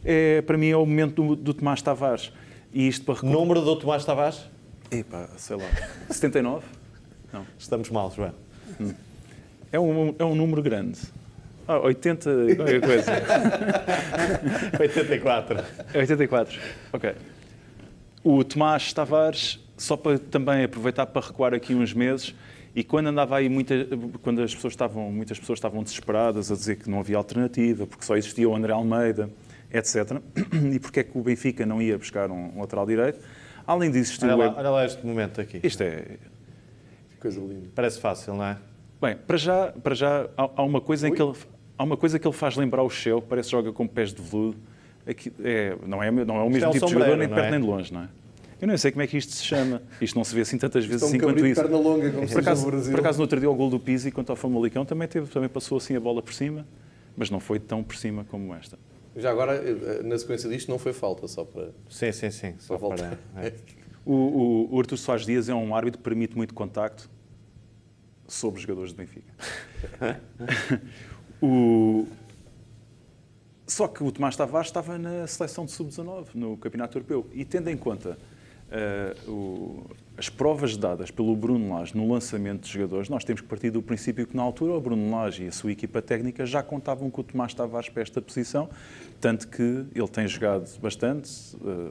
é, para mim, é o momento do, do Tomás Tavares. E isto para recordar... Número do Tomás Tavares? Epá, sei lá, 79? Não. Estamos mal, João. É um, é um número grande. Ah, 80 e qualquer coisa. 84. É 84. Ok. O Tomás Tavares, só para também aproveitar para recuar aqui uns meses, e quando andava aí muita, quando as pessoas estavam, muitas pessoas estavam desesperadas a dizer que não havia alternativa, porque só existia o André Almeida, etc. *clears throat* E porque é que o Benfica não ia buscar um, lateral direito? Além de existir Olha o lá, Web- olha lá este momento aqui. Isto é. Coisa linda. Parece fácil, não é? Bem, para já, para já há, há uma coisa em que ele, há uma coisa que ele faz lembrar o Shell, parece que joga com pés de veludo. Aqui, é, não, é, não é o mesmo é tipo de jogador, nem não perto é? nem de longe, não é? Eu não sei como é que isto se chama. Isto não se vê assim tantas vezes Isto é um assim quanto de isso. perna longa, como se por, acaso, Brasil. por acaso, no outro dia, o gol do Pizzi contra o Famalicão também, teve, também passou assim a bola por cima, mas não foi tão por cima como esta. Já agora, eh, na sequência disto, não foi falta, só para, Sim, sim, sim. Só para voltar. para... é. *laughs* O, o, o Artur Soares Dias é um árbitro que permite muito contacto sobre os jogadores de Benfica. *laughs* o... Só que o Tomás Tavares estava na seleção de sub-19, no Campeonato Europeu. E tendo em conta eh, o- as provas dadas pelo Bruno Lage no lançamento de jogadores, nós temos que partir do princípio que, na altura, o Bruno Lage e a sua equipa técnica já contavam com o Tomás Tavares para esta posição, tanto que ele tem jogado bastante. eh,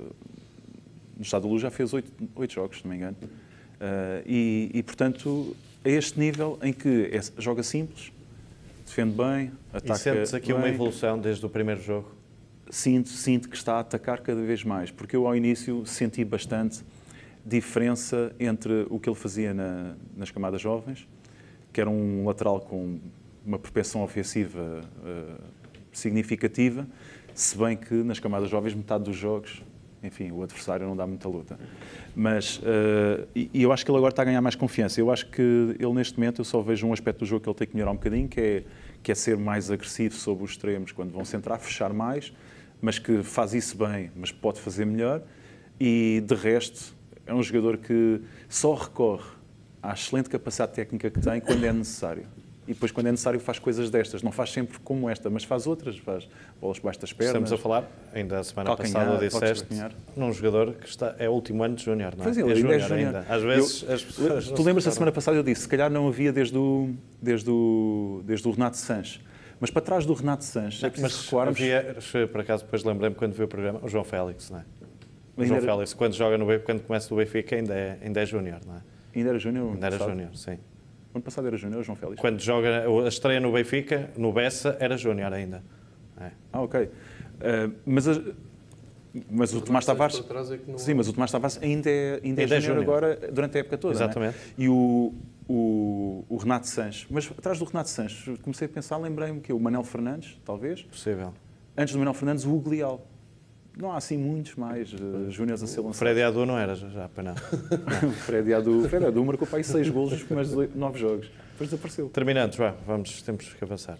no Estado da Luz já fez oito, oito jogos, se não me engano. Ah, e, e, portanto, a este nível em que é- joga simples, defende bem, E ataca sentes aqui uma bem, evolução desde o primeiro jogo? sinto, sinto que está a atacar cada vez mais, porque eu ao início senti bastante diferença entre o que ele fazia na- nas camadas jovens, que era um lateral com uma propensão ofensiva eh, significativa, se bem que nas camadas jovens metade dos jogos, enfim, o adversário não dá muita luta. Mas, eh, e e eu acho que ele agora está a ganhar mais confiança. Eu acho que ele neste momento, eu só vejo um aspecto do jogo que ele tem que melhorar um bocadinho, que é, que é ser mais agressivo sobre os extremos quando vão centrar, fechar mais, mas que faz isso bem, mas pode fazer melhor. E de resto, é um jogador que só recorre à excelente capacidade técnica que tem quando é necessário. E depois, quando é necessário, faz coisas destas. Não faz sempre como esta, mas faz outras. Faz bolas baixo das pernas. Estamos a falar, ainda a semana passada disseste, num jogador que está, é o último ano de Júnior, não é? Pois é, é é júnior júnior. ainda. Às vezes Eu- as pessoas... Tu lembras da semana passada eu disse, se calhar não havia desde o, desde o, desde o Renato Sanches. Mas para trás do Renato Sanches, é preciso Mas recuarmos. havia, por acaso depois lembrei-me quando vi o programa, o João Félix, não é? O João era- Félix, quando joga no B- quando começa no Benfica, ainda é, ainda é júnior, não é? Ainda era Júnior? Ainda era júnior, sim. Ano passado era Júnior, João Félix. Quando joga a estreia no Benfica, no Bessa, era júnior ainda. É. Ah, ok. Ah, mas, a- mas o Tomás Tavares. É não- Sim, mas o Tomás Tavares ainda é, ainda é Ainda é júnior agora, durante a época toda. não é? Exatamente. E o, o, o Renato Sanches. Mas atrás do Renato Sanches, comecei a pensar, lembrei-me que o Manel Fernandes, talvez. Possível. Antes do Manuel Fernandes, o Hugo Leal. Não há assim muitos mais uh, júniores a ser O lançados. Freddy Adu não era já, para não. *laughs* o Freddy Adu, o Freddy Adu marcou para aí seis golos nos primeiros nove jogos. Depois desapareceu. Terminando, João, vamos, temos que avançar.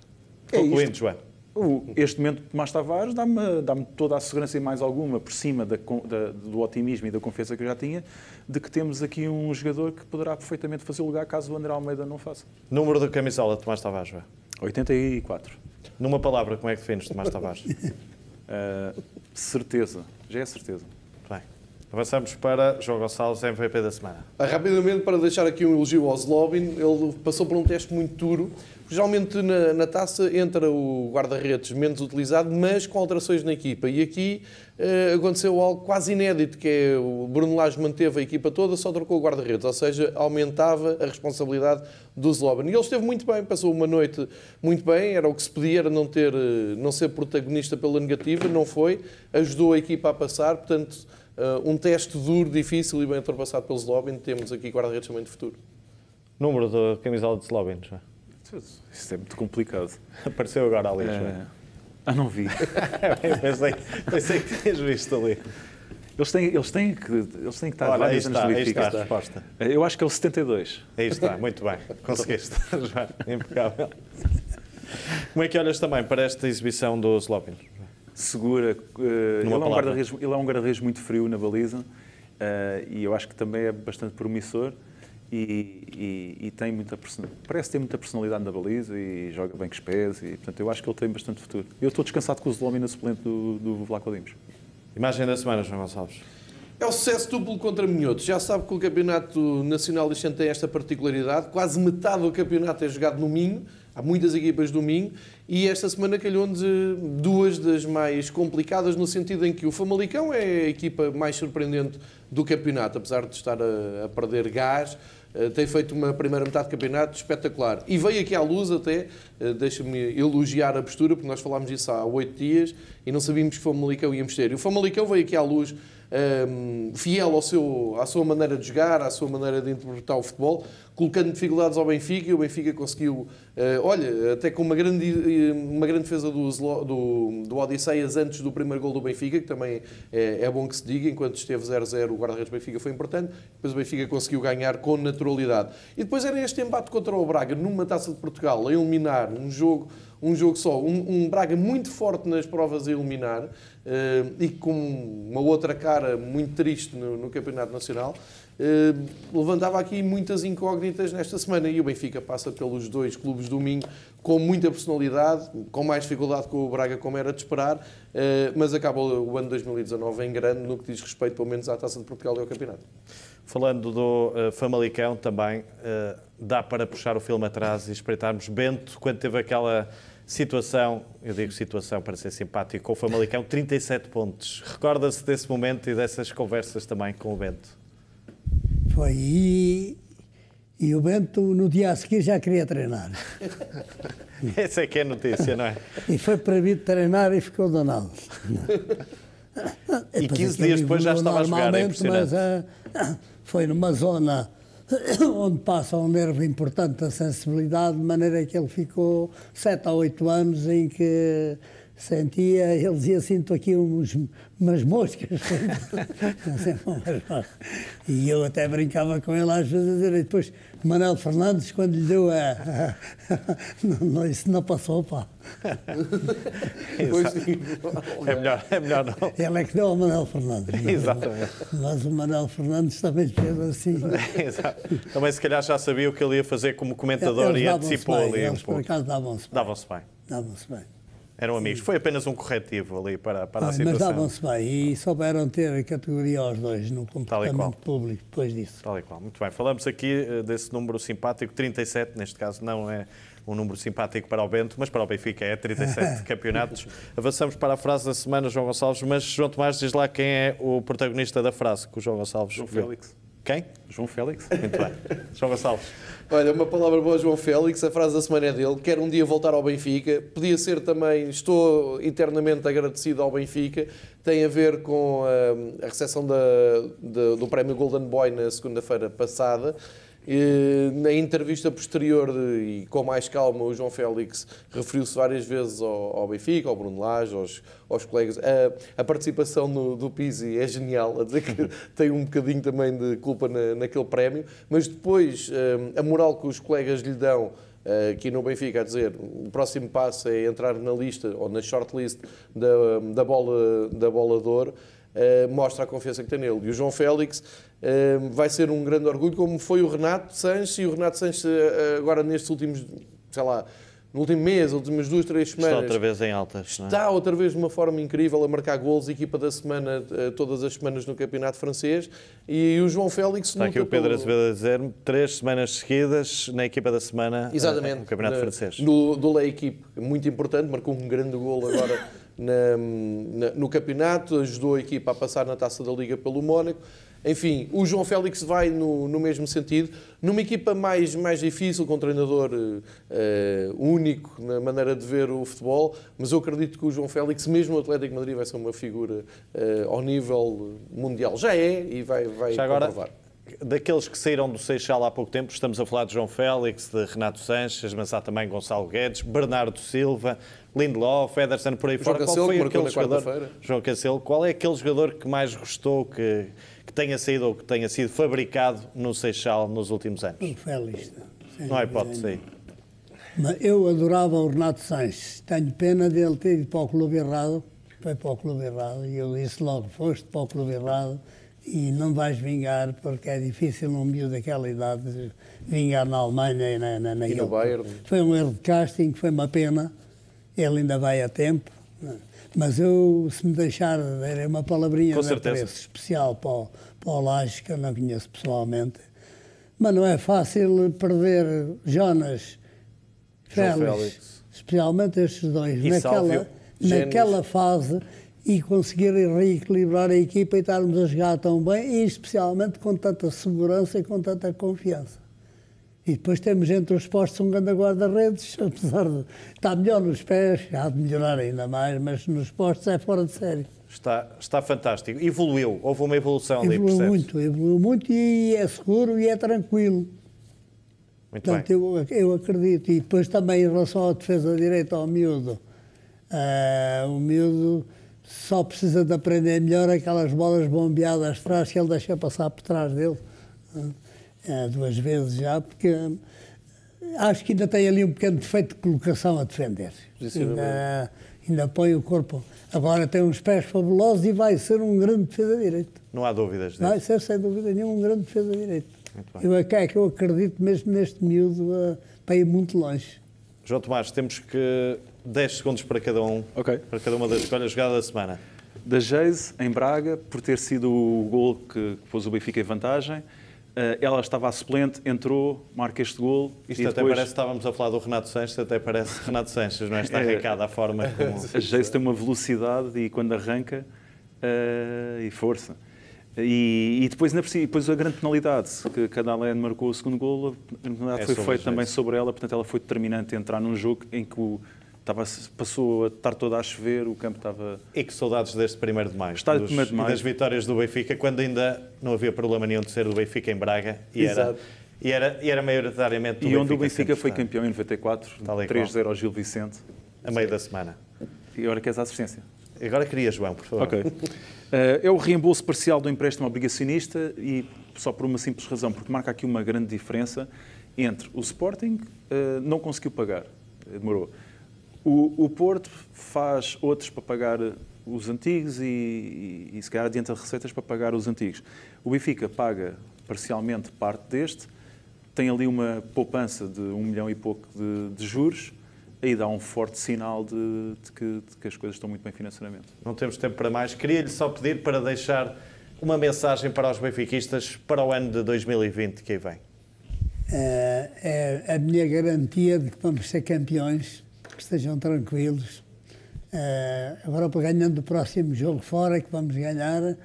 É Concluindo. João. O- Este momento de Tomás Tavares dá-me dá toda a segurança e mais alguma, por cima da da- do otimismo e da confiança que eu já tinha, de que temos aqui um jogador que poderá perfeitamente fazer o lugar caso o André Almeida não faça. Número de camisola de Tomás Tavares, João. 84. Numa palavra, como é que defines Tomás Tavares? Uh, *laughs* certeza. Já é certeza. Bem. Avançamos para João Gonçalves, MVP da semana. Ah, Rapidamente, para deixar aqui um elogio ao Zlobin, ele passou por um teste muito duro. Geralmente na, na taça entra o guarda-redes menos utilizado, mas com alterações na equipa. E aqui eh, aconteceu algo quase inédito, que é o Bruno Lage manteve a equipa toda, só trocou o guarda-redes, ou seja, aumentava a responsabilidade do Zlobin. E ele esteve muito bem, passou uma noite muito bem, era o que se pedia, era não, ter, eh, não ser protagonista pela negativa, não foi, ajudou a equipa a passar, portanto, eh, um teste duro, difícil e bem ultrapassado pelo Zlobin, temos aqui guarda-redes também de futuro. Número de camisola de João. Isso é muito complicado. Apareceu agora ali, João. Uh, ah, não vi. *laughs* Pensei, pensei que tinhas visto ali. Eles têm, eles têm, que, eles têm que estar aí vários anos está, aí está a resposta. Eu acho que é o 72. Aí está, muito bem. Conseguiste, João. *laughs* Impecável. Como é que olhas também para esta exibição do Slovin? João? segura. Uh, ele, é um guarda-redes, ele é um guarda-redes muito frio na baliza uh, e eu acho que também é bastante promissor e, e, e tem muita parece ter muita personalidade na baliza e joga bem com os pés e portanto eu acho que ele tem bastante futuro. Eu estou descansado com o Zlomi na suplente do, do Vlaco Dimos. Imagem da semana, João Gonçalves. É o sucesso duplo contra minhotos. Já sabe que o Campeonato Nacional ano tem esta particularidade. Quase metade do campeonato é jogado no Minho. Há muitas equipas do Minho. E esta semana calhou-nos eh, duas das mais complicadas, no sentido em que o Famalicão é a equipa mais surpreendente do campeonato, apesar de estar a, a perder gás. Eh, Tem feito uma primeira metade de campeonato espetacular. E veio aqui à luz até, eh, deixa-me elogiar a postura, porque nós falámos disso há oito dias e não sabíamos que o Famalicão íamos ter. E o Famalicão veio aqui à luz um, fiel ao seu, à sua maneira de jogar, à sua maneira de interpretar o futebol, colocando dificuldades ao Benfica e o Benfica conseguiu, uh, olha, até com uma grande, uma grande defesa do, do, do Odisseias antes do primeiro gol do Benfica, que também é, é bom que se diga, enquanto esteve 0-0 o guarda-redes Benfica foi importante, depois o Benfica conseguiu ganhar com naturalidade. E depois era este embate contra o Braga, numa Taça de Portugal, a eliminar um jogo um jogo só, um, um Braga muito forte nas provas a eliminar eh, e com uma outra cara muito triste no, no Campeonato Nacional, eh, levantava aqui muitas incógnitas nesta semana e o Benfica passa pelos dois clubes do Minho com muita personalidade, com mais dificuldade com o Braga como era de esperar, eh, mas acaba o ano 2019 em grande no que diz respeito pelo menos à Taça de Portugal e ao Campeonato. Falando do uh, Famalicão também, uh, dá para puxar o filme atrás e espreitarmos Bento, quando teve aquela situação, eu digo situação para ser simpático, com o Famalicão, 37 pontos. Recorda-se desse momento e dessas conversas também com o Bento? Foi. E, e o Bento, no dia a seguir, já queria treinar. *laughs* Essa é que é a notícia, não é? E foi proibido treinar e ficou danado. E Depois 15 aquilo dias depois já estava a jogar, é impressionante. Mas ah, foi numa zona *coughs* onde passa um nervo importante da sensibilidade, de maneira que ele ficou 7 a 8 anos em que sentia, ele dizia, sinto aqui uns, umas moscas. *laughs* E eu até brincava com ele às vezes a dizer, e depois Manuel Fernandes, quando lhe deu a... *laughs* não, isso não passou, pá. *laughs* É melhor, é melhor não. Ele é que deu ao Manuel Fernandes. Exatamente. Mas o Manuel Fernandes também fez assim. Exato. Também se calhar já sabia o que ele ia fazer como comentador e antecipou bem, ali um Eles por acaso davam-se bem. Davam-se bem. Davam-se bem. Eram amigos. Foi apenas um corretivo ali para, para a Bem, mas situação. davam-se bem e souberam ter a categoria aos dois no comportamento público depois disso. Tal e qual. Muito bem. Falamos aqui eh, desse número simpático, 37, neste caso não é um número simpático para o Bento, mas para o Benfica é 37 *laughs* campeonatos. Avançamos para a frase da semana, João Gonçalves, mas João Tomás diz lá quem é o protagonista da frase que o João Gonçalves João viu. Félix. Quem? João Félix. Muito bem. João Gonçalves. Olha, uma palavra boa, João Félix. A frase da semana é dele. Quer um dia voltar ao Benfica. Podia ser também, estou eternamente agradecido ao Benfica. Tem a ver com ah, a recepção da, da- do prémio Golden Boy na segunda-feira passada. E, na entrevista posterior de- e com mais calma, o João Félix referiu-se várias vezes ao, ao Benfica, ao Bruno Lage, aos, aos colegas. A, a participação no- do Pizzi é genial, a dizer que *laughs* tem um bocadinho também de culpa na- naquele prémio, mas depois eh, a moral que os colegas lhe dão eh, aqui no Benfica, a dizer o próximo passo é entrar na lista ou na shortlist da, da, bola, da bola de ouro, eh, mostra a confiança que tem nele. E o João Félix eh, vai ser um grande orgulho, como foi o Renato Sanches, e o Renato Sanches eh, agora nestes últimos, sei lá, no último mês, últimas duas, três Está semanas, outra vez em altas. é? Está outra vez de uma forma incrível a marcar golos, equipa da semana, todas as semanas no Campeonato Francês. E o João Félix Está aqui o Pedro Azevedo a dizer três semanas seguidas na equipa da semana Exatamente. no Campeonato Na- Francês. Do, do La Equipe, muito importante, marcou um grande golo agora *laughs* na- na- no campeonato, ajudou a equipa a passar na taça da Liga pelo Mónaco. Enfim, o João Félix vai no, no mesmo sentido, numa equipa mais, mais difícil, com um treinador eh, único na maneira de ver o futebol, mas eu acredito que o João Félix, mesmo o Atlético Madrid, vai ser uma figura eh, ao nível mundial. Já é e vai, vai Já agora, comprovar. Daqueles que saíram do Seixal há pouco tempo, estamos a falar de João Félix, de Renato Sanches, mas há também Gonçalo Guedes, Bernardo Silva, Lindelof, Ederson, por aí João fora. Cancelo, que marcou aquele jogador. João Cancelo, qual é aquele jogador que mais gostou que, que tenha saído ou que tenha sido fabricado no Seixal nos últimos anos? O Félix. Não há dúvida hipótese aí. Mas eu adorava o Renato Sanches. Tenho pena dele ter ido para o clube errado. foi para o clube errado. E eu disse logo, foste para o clube errado e não vais vingar, porque é difícil um miúdo daquela idade vingar na Alemanha e na, na, na E no Bayern. Foi um erro de casting, foi uma pena. Ele ainda vai a tempo. Mas eu, se me deixar dar uma palavrinha Com de certeza. especial para o, para o Lages, que eu não conheço pessoalmente, mas não é fácil perder Jonas, Félix, Félix. especialmente estes dois, E naquela, naquela fase e conseguir reequilibrar a equipa e estarmos a jogar tão bem, e especialmente com tanta segurança e com tanta confiança. E depois temos entre os postos um grande guarda-redes, *laughs* apesar de estar melhor nos pés, há de melhorar ainda mais, mas nos postos é fora de série. Está, está fantástico. Evoluiu, houve uma evolução ali, Evoluiu percebes? muito, evoluiu muito e é seguro e é tranquilo. Muito Portanto, bem. eu, eu acredito. E depois também em relação à defesa direita ao miúdo, ah, o miúdo só precisa de aprender melhor aquelas bolas bombeadas atrás que ele deixa passar por trás dele. ah, duas vezes já, porque ah, acho que ainda tem ali um pequeno defeito de colocação a defender. Ainda, ainda põe o corpo. Agora tem uns pés fabulosos e vai ser um grande defesa direito. Não há dúvidas disso. Vai ser, sem dúvida nenhuma, um grande defesa direito. Eu, é que- é que eu acredito mesmo neste miúdo ah, para ir muito longe. João Tomás, temos que 10 segundos para cada um, Ok. para cada uma das escolhas jogada da semana. Da Geise, em Braga, por ter sido o gol que pôs o Benfica em vantagem. Eh, Ela estava a suplente, entrou, marca este gol. Isto até depois parece, estávamos a falar do Renato Sanches, até parece Renato Sanches, não *laughs* é? Está arrancada a forma como... *laughs* A Geise tem uma velocidade e quando arranca, eh, e força. E, e depois, ainda por cima, depois a grande penalidade, que cada Alén marcou o segundo gol, a penalidade É foi feita também sobre ela, portanto ela foi determinante entrar num jogo em que o, estava, passou a estar toda a chover, o campo estava... E que saudades deste 1 de maio. Estádio dos, 1º de maio. E das vitórias do Benfica, quando ainda não havia problema nenhum de ser do Benfica em Braga. E era, Exato. e era, e era maioritariamente do E onde o Benfica Benfica foi está, campeão em 94, Tal e qual. 3-0 ao Gil Vicente. A meio da semana. E agora queres a assistência? Agora queria, João, por favor. Ok. Eh, é o reembolso parcial do empréstimo obrigacionista e só por uma simples razão, porque marca aqui uma grande diferença entre o Sporting eh, não conseguiu pagar, eh, demorou. O, o Porto faz outros para pagar os antigos e, e, e se calhar adianta receitas para pagar os antigos. O Benfica paga parcialmente parte deste, tem ali uma poupança de um milhão e pouco de, de juros, aí dá um forte sinal de, de que, de que as coisas estão muito bem financeiramente. Não temos tempo para mais. Queria-lhe só pedir para deixar uma mensagem para os benfiquistas para o ano de 2020 que aí vem. É, é a minha garantia de que vamos ser campeões, que estejam tranquilos. É, agora, para ganhando o próximo jogo fora, que vamos ganhar,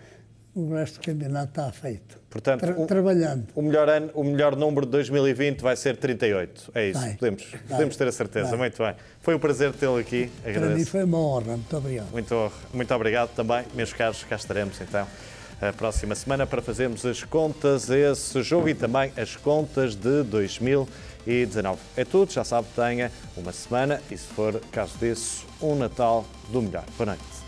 o resto do campeonato está feito. Portanto, Tra- um- trabalhando. O melhor, ano, o melhor número de 2020 vai ser 38. É isso, Vai. podemos, Vai. podemos ter a certeza. Vai. Muito bem. Foi um prazer tê-lo aqui. Para mim Agradeço. foi uma honra. Muito obrigado. Muito, muito obrigado também, meus caros. Cá estaremos então a próxima semana para fazermos as contas a esse jogo e também as contas de 2019. É tudo, já sabe, tenha uma semana e, se for caso disso, um Natal do melhor. Boa noite.